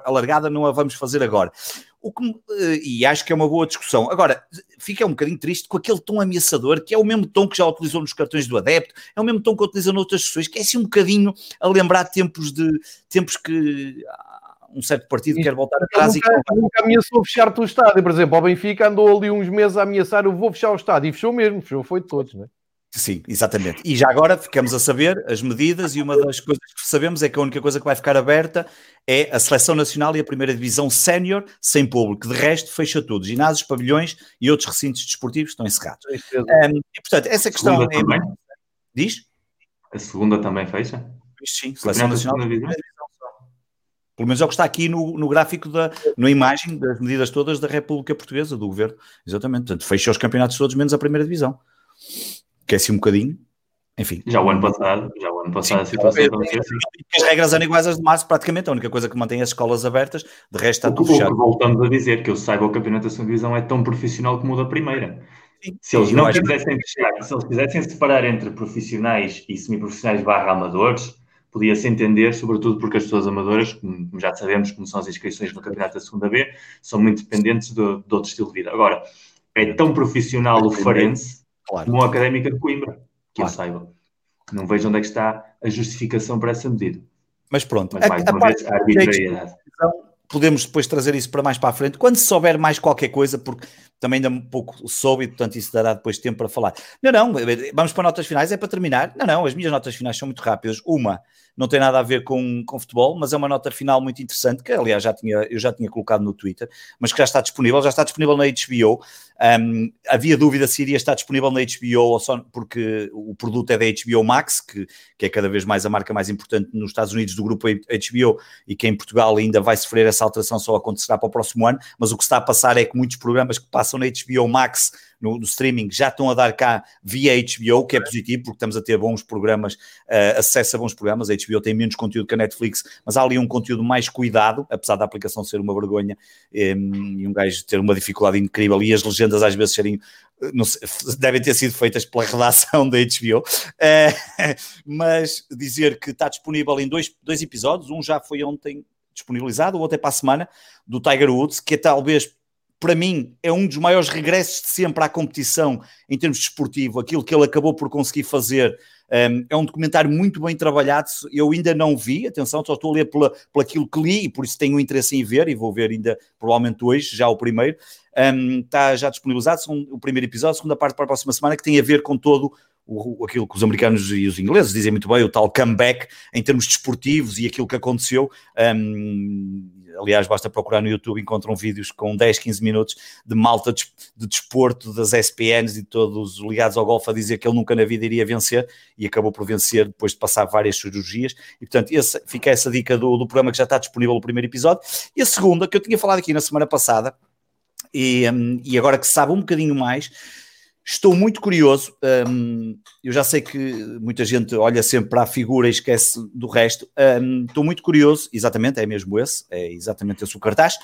alargada, não a vamos fazer agora. O que, eh, e acho que é uma boa discussão. Agora, fica um bocadinho triste com aquele tom ameaçador, que é o mesmo tom que já utilizou nos cartões do adepto, é o mesmo tom que utiliza noutras sessões, que é assim um bocadinho a lembrar tempos de tempos que um certo partido quer voltar atrás nunca, e nunca ameaçou fechar-te o estádio, por exemplo, o Benfica andou ali uns meses a ameaçar, eu vou fechar o estádio, e fechou mesmo, fechou, foi de todos, não é? Sim, exatamente. E já agora ficamos a saber as medidas, e uma das coisas que sabemos é que a única coisa que vai ficar aberta é a seleção nacional e a primeira divisão sénior sem público. De resto, fecha tudo. Ginásios, pavilhões e outros recintos desportivos estão encerrados. Um, e, portanto, essa questão é. Também? Diz? A segunda também fecha? Sim, seleção nacional. Pelo menos é o que está aqui no, no gráfico, da, na imagem das medidas todas da República Portuguesa, do governo. Exatamente. Portanto, fecha os campeonatos todos, menos a primeira divisão que é assim um bocadinho. Enfim. Já o ano passado, já o ano passado Sim, a situação assim. As regras eram iguais às de março, praticamente. A única coisa que mantém as escolas abertas, de resto está tudo fechado. voltamos a dizer, que eu saiba, o campeonato da segunda divisão é tão profissional como o da primeira. Sim, se eles não quisessem fechar, se eles quisessem separar entre profissionais e semiprofissionais barra amadores, podia-se entender, sobretudo porque as pessoas amadoras, como já sabemos como são as inscrições no campeonato da segunda B, são muito dependentes de, de outro estilo de vida. Agora, é tão profissional o Farense claro. a Académica de Coimbra, que claro. eu saiba. Não vejo onde é que está a justificação para essa medida. Mas pronto, Mas, mais a, uma a vez, a arbitrariedade. Podemos depois trazer isso para mais para a frente, quando souber mais qualquer coisa, porque também ainda um pouco soube e, portanto, isso dará depois tempo para falar. Não, não, vamos para notas finais, é para terminar. Não, não, as minhas notas finais são muito rápidas. Uma, não tem nada a ver com, com futebol, mas é uma nota final muito interessante, que aliás já tinha, eu já tinha colocado no Twitter, mas que já está disponível, já está disponível na HBO. Um, havia dúvida se iria estar disponível na HBO ou só porque o produto é da HBO Max, que, que é cada vez mais a marca mais importante nos Estados Unidos do grupo HBO e que em Portugal ainda vai sofrer essa alteração, só acontecerá para o próximo ano, mas o que está a passar é que muitos programas que passam na HBO Max no, no, streaming já estão a dar cá via HBO, que é positivo, porque estamos a ter bons programas, uh, acesso a bons programas. A HBO tem menos conteúdo que a Netflix, mas há ali um conteúdo mais cuidado, apesar da aplicação ser uma vergonha um, e um gajo ter uma dificuldade incrível e as legendas às vezes serem eh, sei, devem ter sido feitas pela redação da HBO, uh, eh, mas dizer que está disponível em dois, dois episódios, um já foi ontem disponibilizado, o outro é para a semana, do Tiger Woods, que é talvez para mim, é um dos maiores regressos de sempre à competição em termos desportivo. Aquilo que ele acabou por conseguir fazer um, é um documentário muito bem trabalhado. Eu ainda não vi, atenção, só estou a ler pela, aquilo que li e por isso tenho interesse em ver e vou ver ainda provavelmente hoje, já o primeiro. Um, está já disponibilizado o primeiro episódio, a segunda parte para a próxima semana, que tem a ver com todo o, aquilo que os americanos e os ingleses dizem muito bem, o tal comeback em termos desportivos e aquilo que aconteceu. Um, aliás, basta procurar no YouTube, encontram vídeos com 10, 15 minutos de malta de, de desporto das SPNs e todos ligados ao golfe a dizer que ele nunca na vida iria vencer e acabou por vencer depois de passar várias cirurgias. E portanto, esse, fica essa dica do, do programa que já está disponível no primeiro episódio. E a segunda, que eu tinha falado aqui na semana passada, e, um, e agora que se sabe um bocadinho mais Estou muito curioso. Um, eu já sei que muita gente olha sempre para a figura e esquece do resto. Um, estou muito curioso, exatamente, é mesmo esse, é exatamente esse o cartaz.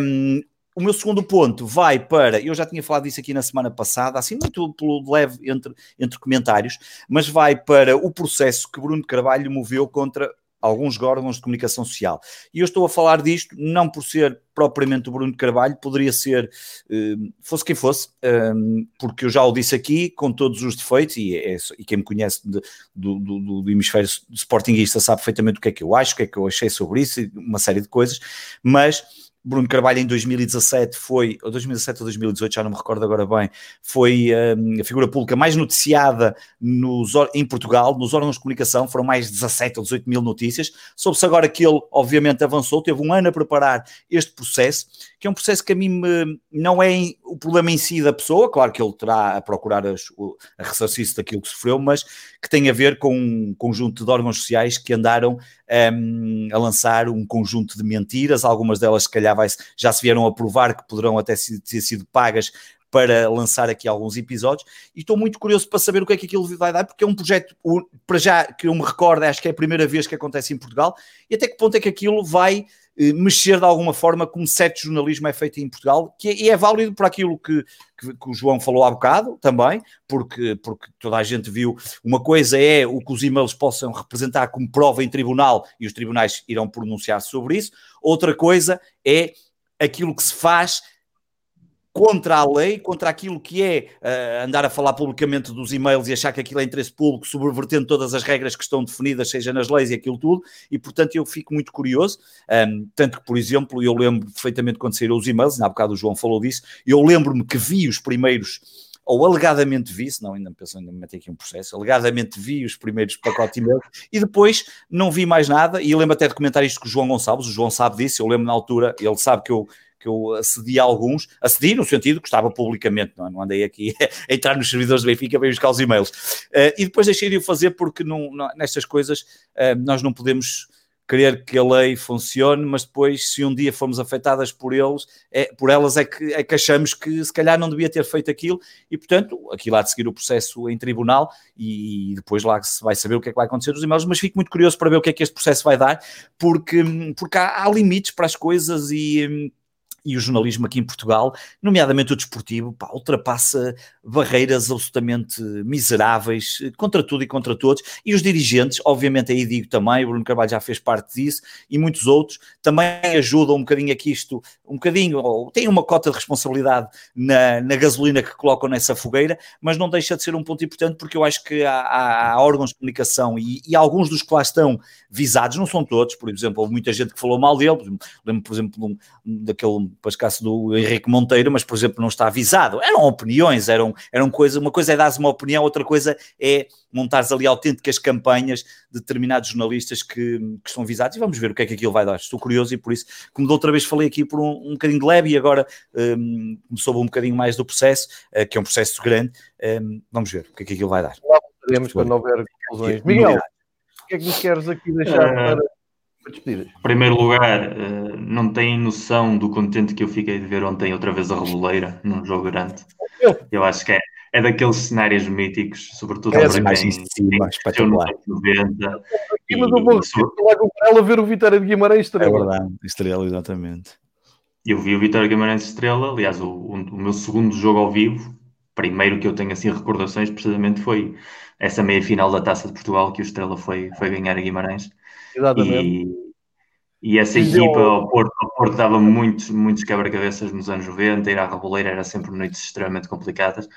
Um, o meu segundo ponto vai para, eu já tinha falado disso aqui na semana passada, assim muito pelo leve entre, entre comentários, mas vai para o processo que Bruno Carvalho moveu contra alguns órgãos de comunicação social. E eu estou a falar disto não por ser propriamente o Bruno Carvalho, poderia ser, eh, fosse quem fosse, eh, porque eu já o disse aqui, com todos os defeitos, e, é, e quem me conhece de, do, do, do, hemisfério sportinguista sabe perfeitamente o que é que eu acho, o que é que eu achei sobre isso, uma série de coisas, mas Bruno Carvalho em 2017 foi, ou 2017 ou 2018, já não me recordo agora bem, foi um, a figura pública mais noticiada nos, em Portugal, nos órgãos de comunicação, foram mais de 17 ou 18 mil notícias. Soube-se agora que ele, obviamente, avançou, teve um ano a preparar este processo, que é um processo que a mim me, não é o problema em si da pessoa, claro que ele terá a procurar as, a ressarcir-se daquilo que sofreu, mas que tem a ver com um conjunto de órgãos sociais que andaram um, a lançar um conjunto de mentiras, algumas delas, se calhar, vai, já se vieram a provar que poderão até ter sido pagas para lançar aqui alguns episódios e estou muito curioso para saber o que é que aquilo vai dar, porque é um projeto, para já, que eu me recordo, acho que é a primeira vez que acontece em Portugal, e até que ponto é que aquilo vai eh, mexer de alguma forma como certo jornalismo é feito em Portugal, que é, e é válido por aquilo que, que, que, o João falou há bocado também, porque, porque toda a gente viu, uma coisa é o que os e-mails possam representar como prova em tribunal e os tribunais irão pronunciar sobre isso, outra coisa é aquilo que se faz contra a lei, contra aquilo que é uh, andar a falar publicamente dos e-mails e achar que aquilo é interesse público, subvertendo todas as regras que estão definidas, seja nas leis e aquilo tudo, e portanto eu fico muito curioso, um, tanto que, por exemplo, eu lembro perfeitamente quando saíram os e-mails, na bocado o João falou disso, eu lembro-me que vi os primeiros ou alegadamente vi, senão ainda me pensou ainda me meter aqui um processo, alegadamente vi os primeiros pacotes de e-mail e depois não vi mais nada, e lembro até de comentar isto com o João Gonçalves, o João sabe disso, eu lembro na altura, ele sabe que eu que eu acedi a alguns, acedi no sentido que estava publicamente, não, é? não andei aqui a entrar nos servidores do Benfica para buscar os e-mails. Uh, e depois deixei de o fazer porque não, não, nestas coisas uh, nós não podemos querer que a lei funcione, mas depois, se um dia formos afetadas por eles, é, por elas é que, é que achamos que se calhar não devia ter feito aquilo, e portanto, aquilo há de seguir o processo em tribunal e depois lá se vai saber o que é que vai acontecer nos e-mails, mas fico muito curioso para ver o que é que este processo vai dar, porque, porque há, há limites para as coisas e e o jornalismo aqui em Portugal, nomeadamente o desportivo, pá, ultrapassa barreiras absolutamente miseráveis contra tudo e contra todos. E os dirigentes, obviamente, aí digo também, o Bruno Carvalho já fez parte disso, e muitos outros, também ajudam um bocadinho aqui isto, um bocadinho, ou têm uma cota de responsabilidade na, na gasolina que colocam nessa fogueira, mas não deixa de ser um ponto importante, porque eu acho que há, há, há órgãos de comunicação e, e, alguns dos que lá estão visados, não são todos, por exemplo, houve muita gente que falou mal dele, lembro, por exemplo, um, daquele para escasso do Henrique Monteiro, mas, por exemplo, não está avisado. Eram opiniões, eram, eram coisa, uma coisa é dar uma opinião, outra coisa é montares ali autênticas campanhas de determinados jornalistas que, que estão avisados e vamos ver o que é que aquilo vai dar. Estou curioso e por isso, como da outra vez falei aqui por um, um bocadinho de leve e agora um, soube um bocadinho mais do processo, uh, que é um processo grande, um, vamos ver o que é que aquilo vai dar. Lá veremos quando houver conclusões. Miguel, o que é que nos queres aqui deixar uh, para. Em primeiro lugar, uh, não têm noção do contente que eu fiquei de ver ontem outra vez a Reboleira num jogo grande. Eu acho que é, é daqueles cenários míticos, sobretudo é, para quem cima, espetacular. 90. E, mas eu vou lá com ela ver o Vitória de Guimarães Estrela. É verdade, Estrela, exatamente. Eu vi o Vitória de Guimarães Estrela, aliás, o, o, o meu segundo jogo ao vivo, primeiro que eu tenho assim recordações, precisamente foi essa meia final da Taça de Portugal que o Estrela foi, foi ganhar a Guimarães. Exatamente. E, e essa equipa deu... ao Porto, Porto dava muitos, muitos quebra-cabeças nos anos 90, ir à Reboleira era sempre noites extremamente complicadas.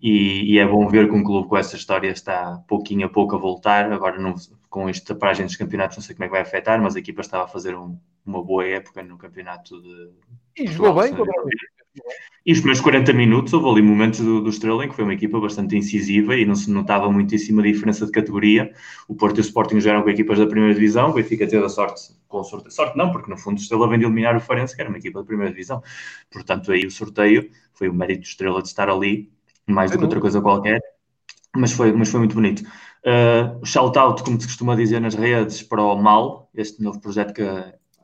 E, e, é bom ver que um clube com essa história está pouquinho a pouco a voltar. Agora, não, com esta paragem dos campeonatos, não sei como é que vai afetar, mas a equipa estava a fazer um, uma boa época no campeonato de. E jogou bem, e os primeiros 40 minutos houve ali momentos do, do Estrela em que foi uma equipa bastante incisiva e não se notava muitíssima diferença de categoria. O Porto e o Sporting jogaram com equipas da primeira divisão, o Benfica teve a sorte, com sorte, sorte não, porque no fundo o Estrela vem de eliminar o Farense, que era uma equipa da primeira divisão. Portanto, aí o sorteio foi o mérito do Estrela de estar ali, mais do que outra coisa qualquer, mas foi, mas foi muito bonito. Uh, shout-out, como se costuma dizer nas redes, para o MAL, este novo projeto que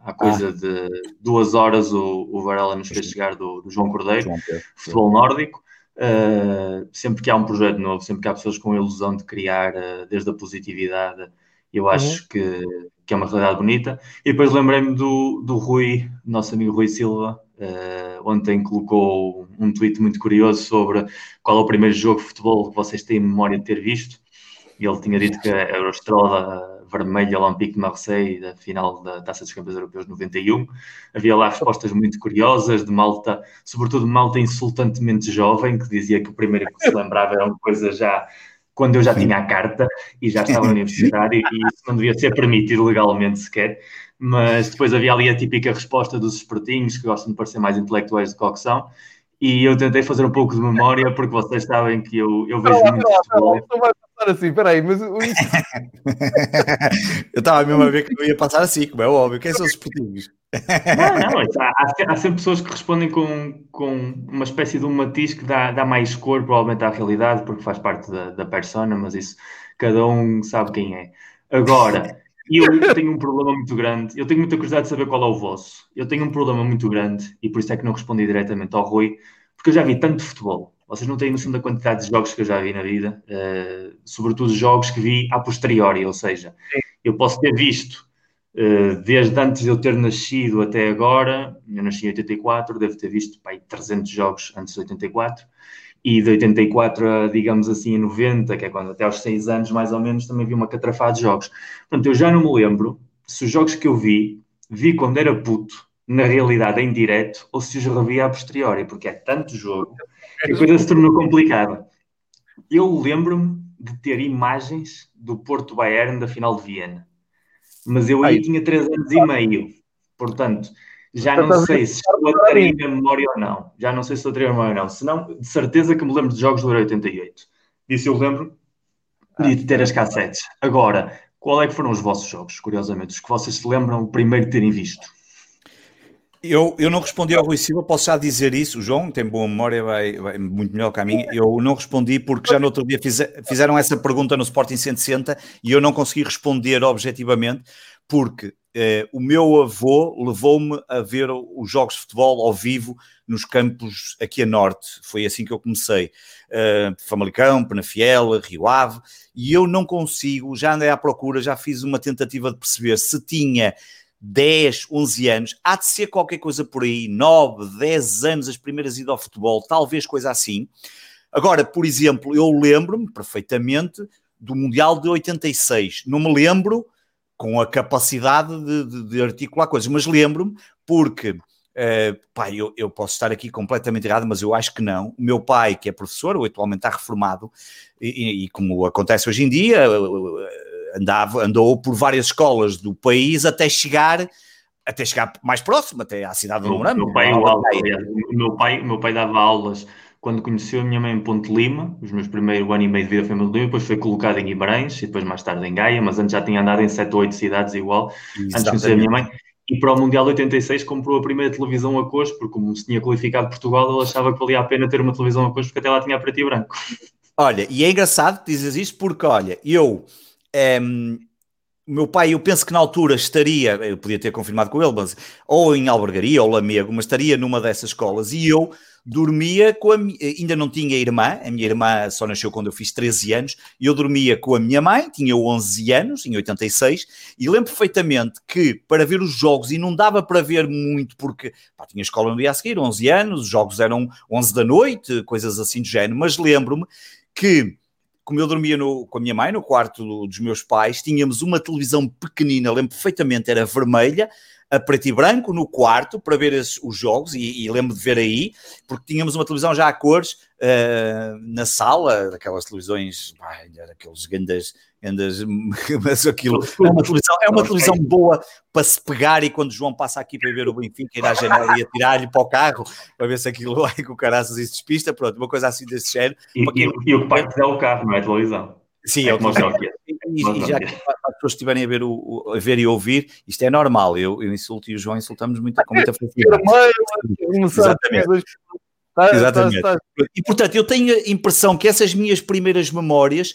Há coisa ah. de duas horas o, o Varela nos fez chegar do, do João Cordeiro, João futebol nórdico. Uh, sempre que há um projeto novo, sempre que há pessoas com a ilusão de criar uh, desde a positividade Eu acho uhum. que, que é uma realidade bonita. E depois lembrei-me do, do Rui, nosso amigo Rui Silva, uh, ontem colocou um tweet muito curioso sobre qual é o primeiro jogo de futebol que vocês têm memória de ter visto. E ele tinha dito que era o Vermelha Olympique de Marseille, da final da Taça dos Campeões Europeus 91. Havia lá respostas muito curiosas de malta, sobretudo malta insultantemente jovem, que dizia que o primeiro que se lembrava era uma coisa já quando eu já tinha a carta e já estava no universitário, e isso não devia ser permitido legalmente sequer. Mas depois havia ali a típica resposta dos espertinhos, que gostam de parecer mais intelectuais do que são, e eu tentei fazer um pouco de memória, porque vocês sabem que eu, eu vejo muito futebol. Não passar assim, peraí, mas... eu estava mesmo a ver que não ia passar assim, como é óbvio. Quem são os espertinhos? Não, não, há, há, sempre pessoas que respondem com, com uma espécie de um matiz que dá, dá mais cor, provavelmente, à realidade, porque faz parte da, da persona, mas isso cada um sabe quem é. Agora, eu tenho um problema muito grande, eu tenho muita curiosidade de saber qual é o vosso. Eu tenho um problema muito grande, e por isso é que não respondi diretamente ao Rui, porque eu já vi tanto futebol. Vocês não têm noção da quantidade de jogos que eu já vi na vida, uh, sobretudo jogos que vi a posteriori, ou seja, eu posso ter visto eh, desde antes de eu ter nascido até agora, eu nasci em 84, devo ter visto pai, 300 jogos antes de 84, e de 84 a, digamos assim, a 90, que é quando até aos 6 anos mais ou menos, também vi uma catrafada de jogos. Portanto, eu já não me lembro se os jogos que eu vi, vi quando era puto, na realidade em direto, ou se os revi a posteriori, porque é tanto jogo a coisa se tornou complicada. Eu lembro-me de ter imagens do Porto Bayern da final de Viena mas eu aí, tinha 3 anos e meio, portanto, já não sei se estou a a memória ou não. Já não sei se estou a ter a memória ou não. Se não, de certeza que me lembro de jogos do Euro 88. Isso eu lembro de ter as cassetes. Agora, qual é que foram os vossos jogos, curiosamente, os que vocês se lembram primeiro de terem visto? Eu, eu não respondi ao Rui Silva, posso já dizer isso. O João tem boa memória, vai, vai muito melhor que a minha. Eu não respondi porque já no outro dia fiz, fizeram essa pergunta no Sporting 160 e eu não consegui responder objetivamente porque eh, o meu avô levou-me a ver os jogos de futebol ao vivo nos campos aqui a norte. Foi assim que eu comecei. Uh, Famalicão, Penafiel, Rio Ave, e eu não consigo, já andei à procura, já fiz uma tentativa de perceber se tinha 10, 11 anos, há de ser qualquer coisa por aí, 9, 10 anos, as primeiras idas ao futebol, talvez coisa assim. Agora, por exemplo, eu lembro-me perfeitamente do Mundial de 86. Não me lembro com a capacidade de, de, de articular coisas, mas lembro-me porque, uh, pai, eu, eu, posso estar aqui completamente errado, mas eu acho que não. O meu pai, que é professor, ou atualmente está reformado, e, e, como acontece hoje em dia, andava, andou por várias escolas do país até chegar até chegar mais próximo, até à cidade do Morano. Meu pai, meu pai, meu pai dava aulas quando conheceu a minha mãe em Ponte Lima, os meus primeiros ano e meio de vida foi em Ponte Lima, depois foi colocado em Guimarães e depois mais tarde em Gaia, mas antes já tinha andado em 7 ou 8 cidades igual, Exatamente. antes de conhecer a minha mãe. E para o Mundial 86 comprou a primeira televisão a cores, porque como se tinha qualificado Portugal, ele achava que valia a pena ter uma televisão a cores, porque até lá tinha preto e branco. Olha, e é engraçado que dizes isto porque, olha, eu um, o meu pai, eu penso que na altura estaria, eu podia ter confirmado com ele, mas ou em Albergaria ou Lamego, mas estaria numa dessas escolas. E eu dormia com a ainda não tinha irmã, a minha irmã só nasceu quando eu fiz 13 anos, e eu dormia com a minha mãe, tinha 11 anos, em 86, e lembro perfeitamente que para ver os jogos, e não dava para ver muito, porque pá, tinha escola no dia a seguir, 11 anos, os jogos eram 11 da noite, coisas assim do género, mas lembro-me que como eu dormia no, com a minha mãe no quarto dos meus pais, tínhamos uma televisão pequenina, lembro perfeitamente, era vermelha, a preto e branco no quarto para ver os, os jogos e, e, lembro de ver aí, porque tínhamos uma televisão já a cores uh, na sala, daquelas televisões, aqueles grandes, grandes mas aquilo é uma televisão, é uma televisão boa para se pegar e quando o João passa aqui para ver o Benfica, ir à janela e atirar-lhe para o carro para ver se aquilo vai com o caraças e se despista, pronto, uma coisa assim desse género. E, e, e o que parte é o carro, não é a televisão. Sim, é, é o que e, e já que as pessoas estiverem a ver, o, a ver e ouvir, isto é normal. Eu, eu insulto e o João insultamos muito, com muita facilidade. Exatamente. Exatamente. E portanto, eu tenho a impressão que essas minhas primeiras memórias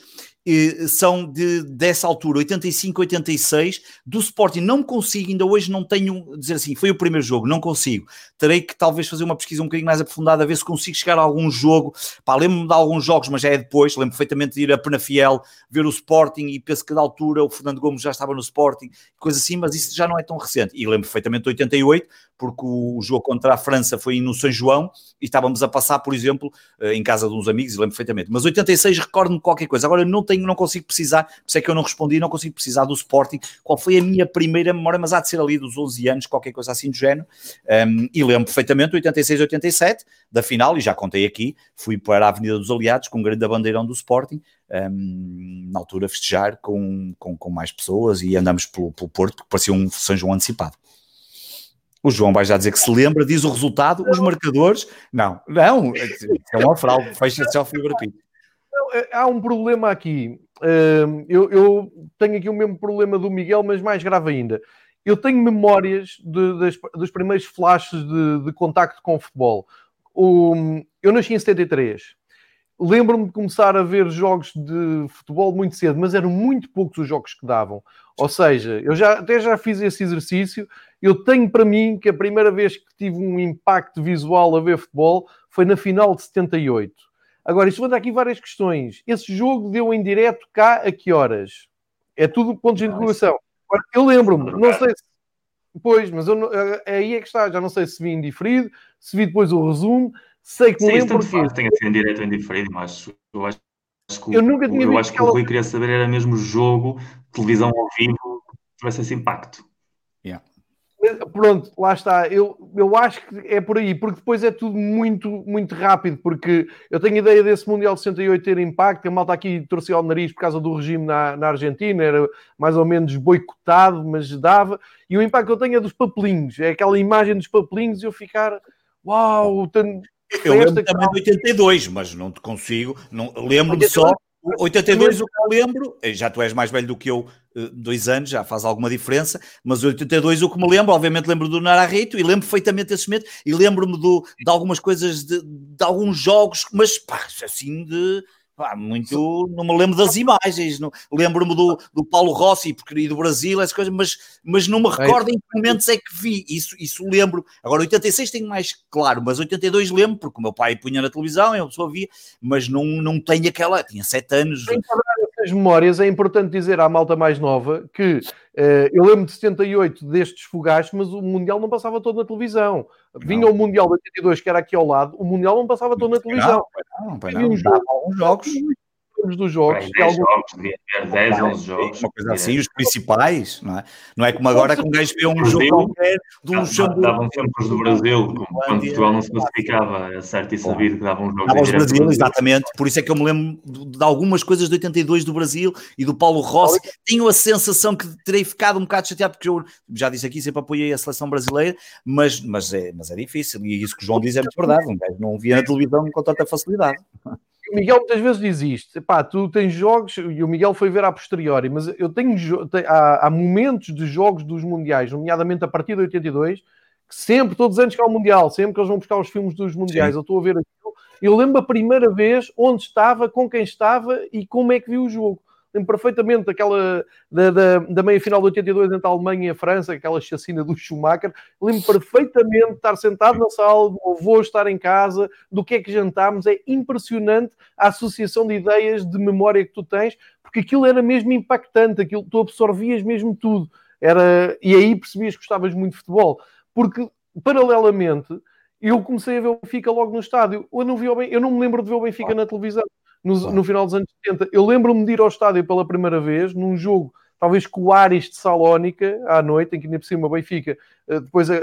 são de, dessa altura, 85, 86, do Sporting. Não consigo, ainda hoje não tenho, dizer assim, foi o primeiro jogo, não consigo. Terei que talvez fazer uma pesquisa um bocadinho mais aprofundada, a ver se consigo chegar a algum jogo. Pá, lembro-me de alguns jogos, mas já é depois. Lembro perfeitamente de ir a Penafiel, ver o Sporting e penso que da altura o Fernando Gomes já estava no Sporting, coisa assim, mas isso já não é tão recente. E lembro perfeitamente de 88, porque o jogo contra a França foi no São João e estávamos a passar, por exemplo, eh, em casa de uns amigos, e lembro perfeitamente. Mas 86 recordo-me qualquer coisa. Agora não tenho, não consigo precisar, por isso é que eu não respondi, não consigo precisar do Sporting. Qual foi a minha primeira memória, mas há de ser ali dos 11 anos, qualquer coisa assim do género. Um, e lembro perfeitamente 86, 87, da final, e já contei aqui, fui para a Avenida dos Aliados com um grande bandeirão do Sporting, um, na altura festejar com, com, com, mais pessoas e andamos pelo, pelo Porto, que parecia um São João antecipado. O João vai já dizer que se lembra, diz o resultado, os marcadores. Não, não, é uma fraude, fecha-se ao fibra é, Há um problema aqui. Hum, eu, eu, tenho aqui o mesmo problema do Miguel, mas mais grave ainda. Eu tenho memórias de, das, dos primeiros flashes de, de contacto com o futebol. O, eu nasci em 73 lembro-me de começar a ver jogos de futebol muito cedo, mas eram muito poucos os jogos que davam. Ou seja, eu já, até já fiz esse exercício. Eu tenho para mim que a primeira vez que tive um impacto visual a ver futebol foi na final de 78. Agora, isto levanta aqui várias questões. Esse jogo deu em direto cá a que horas? É tudo pontos de interrogação. Eu lembro-me, não sei se. Pois, mas eu, aí é que está. Já não sei se vi indiferido, se vi depois o resumo, Sei que Sim, lembro porque... Faz, tenha sido em direto ou em diferido, mas eu acho, que, eu nunca tinha eu acho que o Rui queria saber era mesmo jogo, televisão ao vivo, tivesse esse impacto. Yeah. Pronto, lá está. Eu, eu acho que é por aí, porque depois é tudo muito, muito rápido, porque eu tenho ideia desse Mundial de 68 ter impacto, a malta aqui torcia o nariz por causa do regime na, na Argentina, era mais ou menos boicotado, mas dava. E o impacto que eu tenho é dos papelinhos, é aquela imagem dos papelinhos e eu ficar, uau, tanto, eu lembro também de 82, mas não te consigo. Não, lembro-me só. 82, o que eu lembro, eh, já tu és mais velho do que eu, eh, dois anos, já faz alguma diferença, mas 82 o que me lembro, obviamente lembro do Nararrito e lembro perfeitamente esse momento e lembro-me de algumas coisas, de, de alguns jogos, mas pá, assim de Pá, muito, não me lembro das imagens, lembro-me do, do Paulo Rossi porque, e do Brasil, essas coisas, mas, mas não me é recordo em que momentos é que vi, isso, isso lembro. Agora, 86 tenho mais claro, mas 82 lembro, porque o meu pai punha na televisão, eu só via, mas não, não tenho aquela, tinha 7 anos. Em essas memórias, é importante dizer à malta mais nova que uh, eu lembro de 78 destes fogachos, mas o Mundial não passava todo na televisão. Vinha o Mundial de 82, que era aqui ao lado, o Mundial não passava todo na televisão. Não, não, não, não, jogo, alguns jogos dos jogos. 10 alguns... jogos, devia ter 10, 11 jogos. Uma coisa assim, os principais, não é? Não é como agora que um gajo vê um jogo qualquer de um Xambu. Davam sempre os do Brasil, quando Portugal não se classificava, é certo e sabido que davam um jogo. Davam os Brasil, exatamente. Por isso é que eu me lembro de algumas coisas de 82 do Brasil e do Paulo Rossi. Tenho a sensação que terei ficado um bocado chateado, porque eu já disse aqui, sempre apoiei a seleção brasileira, mas, mas, é, mas é difícil. E isso que o João diz é muito verdade. Um gajo não via na televisão com tanta facilidade o Miguel muitas vezes diz isto: pá, tu tens jogos, e o Miguel foi ver a posteriori, mas eu tenho, há, há, momentos de jogos dos Mundiais, nomeadamente a partir de 82, que sempre, todos os anos que há o Mundial, sempre que eles vão buscar os filmes dos Mundiais, Sim. eu estou a ver aquilo, eu lembro a primeira vez onde estava, com quem estava e como é que vi o jogo lembro perfeitamente daquela da, da, da meia final de 82 entre a Alemanha e a França, aquela chacina do Schumacher. Lembro perfeitamente de estar sentado na sala, do avô estar em casa, do que é que jantámos. É impressionante a associação de ideias, de memória que tu tens, porque aquilo era mesmo impactante, aquilo tu absorvias mesmo tudo. Era, e aí percebias que gostavas muito de futebol, porque paralelamente eu comecei a ver o Benfica logo no estádio. Eu não, vi eu não me lembro de ver o Benfica na televisão no, no final dos anos 70. Eu lembro-me de ir ao estádio pela primeira vez, num jogo, talvez com o Ares de Salónica, à noite, em que ainda por cima o Benfica eh, depois é,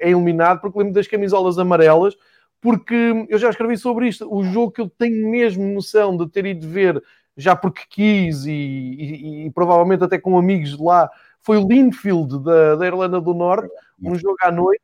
é eliminado, porque lembro das camisolas amarelas, porque eu já escrevi sobre isto. O jogo que eu tenho mesmo noção de ter ido ver, já porque quis e, e, e provavelmente até com amigos de lá, foi o Linfield da, da Irlanda do Norte, um jogo à noite,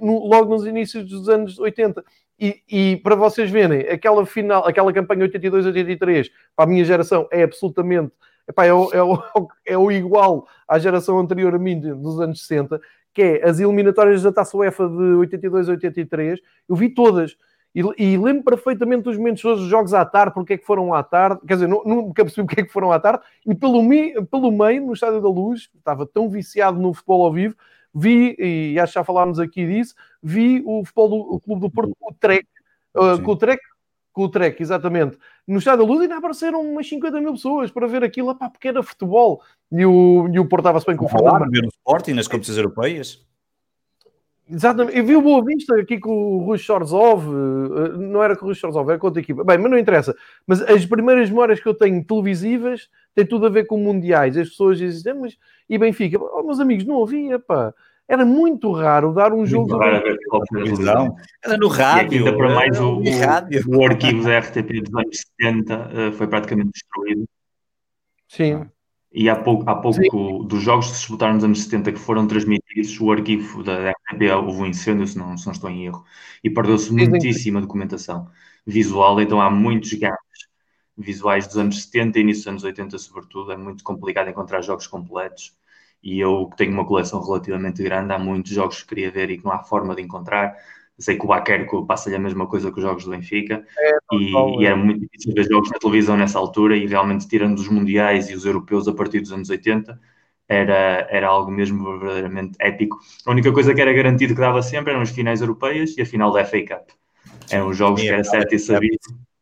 no, logo nos inícios dos anos 80. E, e, para vocês verem, aquela final, aquela campanha 82-83, para a minha geração, é absolutamente epá, é, o, é, o, é o igual à geração anterior a mim dos anos 60, que é as eliminatórias da Taça UEFA de 82 83. Eu vi todas. E, e, lembro perfeitamente dos momentos dos jogos à tarde, porque é que foram à tarde, quer dizer, nunca percebi porque é que foram à tarde, e pelo, mi, pelo meio, no Estádio da Luz, estava tão viciado no futebol ao vivo, vi, e acho que já falámos aqui disso, vi o futebol do Clube do Porto com o Trek, uh, com o Trek, com o Trek, exatamente, no Estádio da Luz ainda apareceram umas 50 mil pessoas para ver aquilo, pá, porque era futebol, e o, e o Porto estava-se bem Fernando. ver no Sporting, nas competições europeias. Exatamente, eu vi o Boa Vista aqui com o Rui Shorzov, eh, não era com o Rui Shorzov, era com outra equipa. Bem, mas não interessa. Mas as primeiras memórias que eu tenho televisivas têm tudo a ver com mundiais. As pessoas dizem, mas e Benfica? Oh, meus amigos, não havia, pá. Era muito raro dar um jogo. Raro televisão. Era no rádio. E ainda para mais o, o, o, arquivo da RTP dos anos 70 uh, foi praticamente destruído. Sim. E há pouco, há pouco dos jogos que se disputaram nos anos 70 que foram transmitidos, o arquivo da RTP houve um incêndio, se não, se não estou em erro, e perdeu-se muitíssima documentação visual, então há muitos gaps visuais dos anos 70 e início dos anos 80, sobretudo. É muito complicado encontrar jogos completos. E eu que tenho uma coleção relativamente grande, há muitos jogos que queria ver e que não há forma de encontrar sei que o Baquerco passa-lhe a mesma coisa que os jogos do Benfica é, e, e, era muito difícil ver jogos na televisão nessa altura e realmente tirando os mundiais e os europeus a partir dos anos 80 era, era algo mesmo verdadeiramente épico. A única coisa que era garantido que dava sempre eram as finais europeias e a final da FA Cup. Eram os jogos que era certo e sabido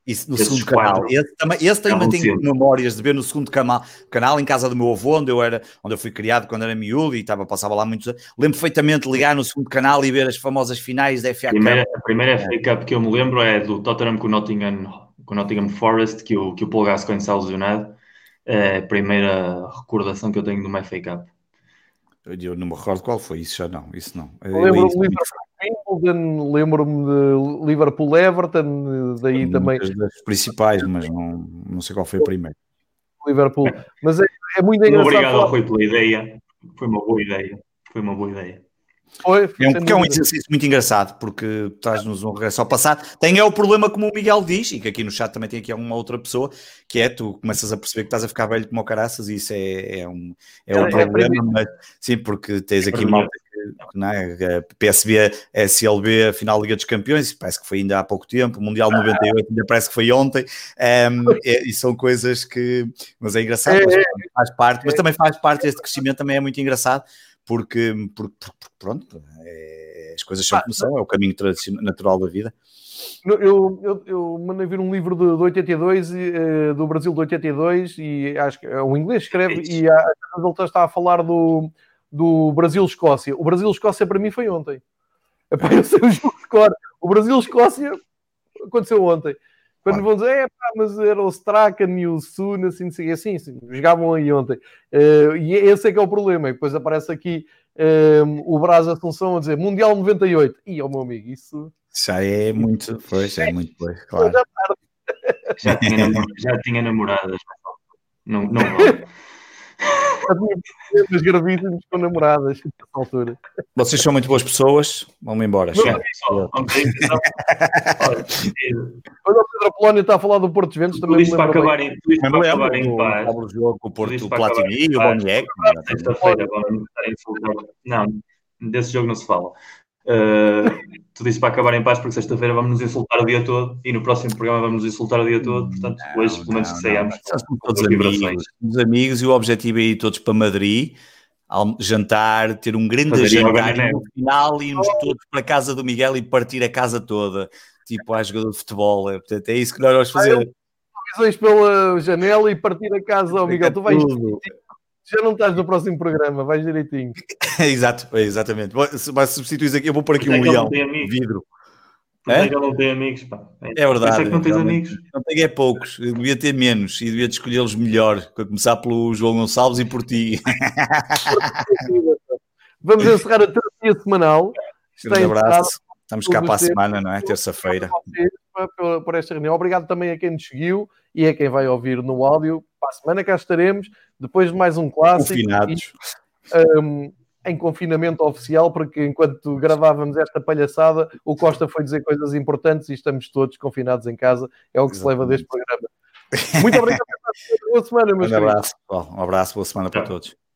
isso no segundo canal. Esse também, esse também tenho memórias de ver no segundo canal, canal, em casa do meu avô, onde eu era, onde eu fui criado quando era miúdo e estava, passava lá muitos anos. Lembro perfeitamente de ligar no segundo canal e ver as famosas finais da FA primeira, Cup. A primeira FA Cup que eu me lembro é do Tottenham com o Nottingham, com o Nottingham Forest, que o, que o Paul Gascoigne está lesionado. É a primeira recordação que eu tenho de uma FA Cup. Eu não me recordo qual foi, isso já não, isso não. Lembro-me de Liverpool, lembro-me de Liverpool Everton, daí também. Das principais, mas não, não sei qual foi o primeiro. Liverpool, mas é, é muito engraçado. Obrigado, Rui, pela ideia. Foi uma boa ideia. Foi uma boa ideia. Foi, é, um, porque é um exercício muito engraçado, porque traz-nos um regresso ao passado. Tem é o problema, como o Miguel diz, e que aqui no chat também tem aqui uma outra pessoa, que é tu começas a perceber que estás a ficar velho como o caraças, e isso é, é um, é um é, problema, mas, sim, porque tens aqui malta que não é? PSB, SLB, final Liga dos Campeões, parece que foi ainda há pouco tempo, Mundial 98 ainda parece que foi ontem, um, é, e são coisas que, mas é engraçado, mas faz parte, mas também faz parte deste crescimento, também é muito engraçado, porque, porque, porque pronto, é, as coisas são como são, é o caminho natural da vida. Eu, eu, eu mandei vir um livro de, de 82, uh, do Brasil de 82, e acho que é um inglês escreve, e a, a ele está a falar do, do Brasil-Escócia. O Brasil-Escócia para mim foi ontem. Epá, eu sei o jogo de O Brasil-Escócia aconteceu ontem. Quando vão dizer, é pá, mas era o Strachan e o Sun, assim, assim, assim, jogavam aí ontem. Uh, e esse é que é o problema. E depois aparece aqui um, o Brás Assunção a dizer Mundial 98. E, oh meu amigo, isso. Já é muito, pois, já é muito, pois, claro. Já tinha, já tinha namoradas. Não, não as gravíssimas com namoradas nessa altura. Vocês são muito boas pessoas, vão-me embora. Olha, o Pedro Apolónio está a falar do Porto Ventos também. Tudo para acabar em, tudo para acabar em paz. O jogo com o Porto Platini, o Boniek. Sexta-feira vamos Não, desse jogo não se fala. Uh, tudo isso para acabar em paz, porque sexta-feira vamos nos insultar o dia todo e no próximo programa vamos nos insultar o dia todo. Portanto, não, hoje, pelo menos, que saiamos. Todos amigos, os amigos e o objetivo é ir todos para Madrid, jantar, ter um grande Madrid, jantar e no final irmos todos para a casa do Miguel e partir a casa toda, tipo a jogador de futebol. É, portanto, é isso que nós vamos fazer. Visões pela janela e partir a casa ao Miguel. Tu vais já não estás no próximo programa, vais direitinho. Exato, exatamente. Mas substituís aqui, eu vou pôr aqui um é leão, vidro. É? é? não tem amigos, pá. É, verdade. É que não tens amigos. Não tenho é poucos. Eu devia ter menos e devia escolhê-los melhor. A começar pelo João Gonçalves e por ti. Vamos encerrar a terapia semanal. Um abraço. Estamos cá para a semana, não é? Terça-feira. Por esta reunião. Obrigado também a quem nos seguiu e a quem vai ouvir no áudio. Para a semana cá estaremos, depois de mais um clássico. Confinados. E, um, em confinamento oficial, porque enquanto gravávamos esta palhaçada, o Costa foi dizer coisas importantes e estamos todos confinados em casa. É o que Exatamente. se leva deste programa. Muito obrigado. boa semana, meus Um abraço, um abraço, boa semana para todos.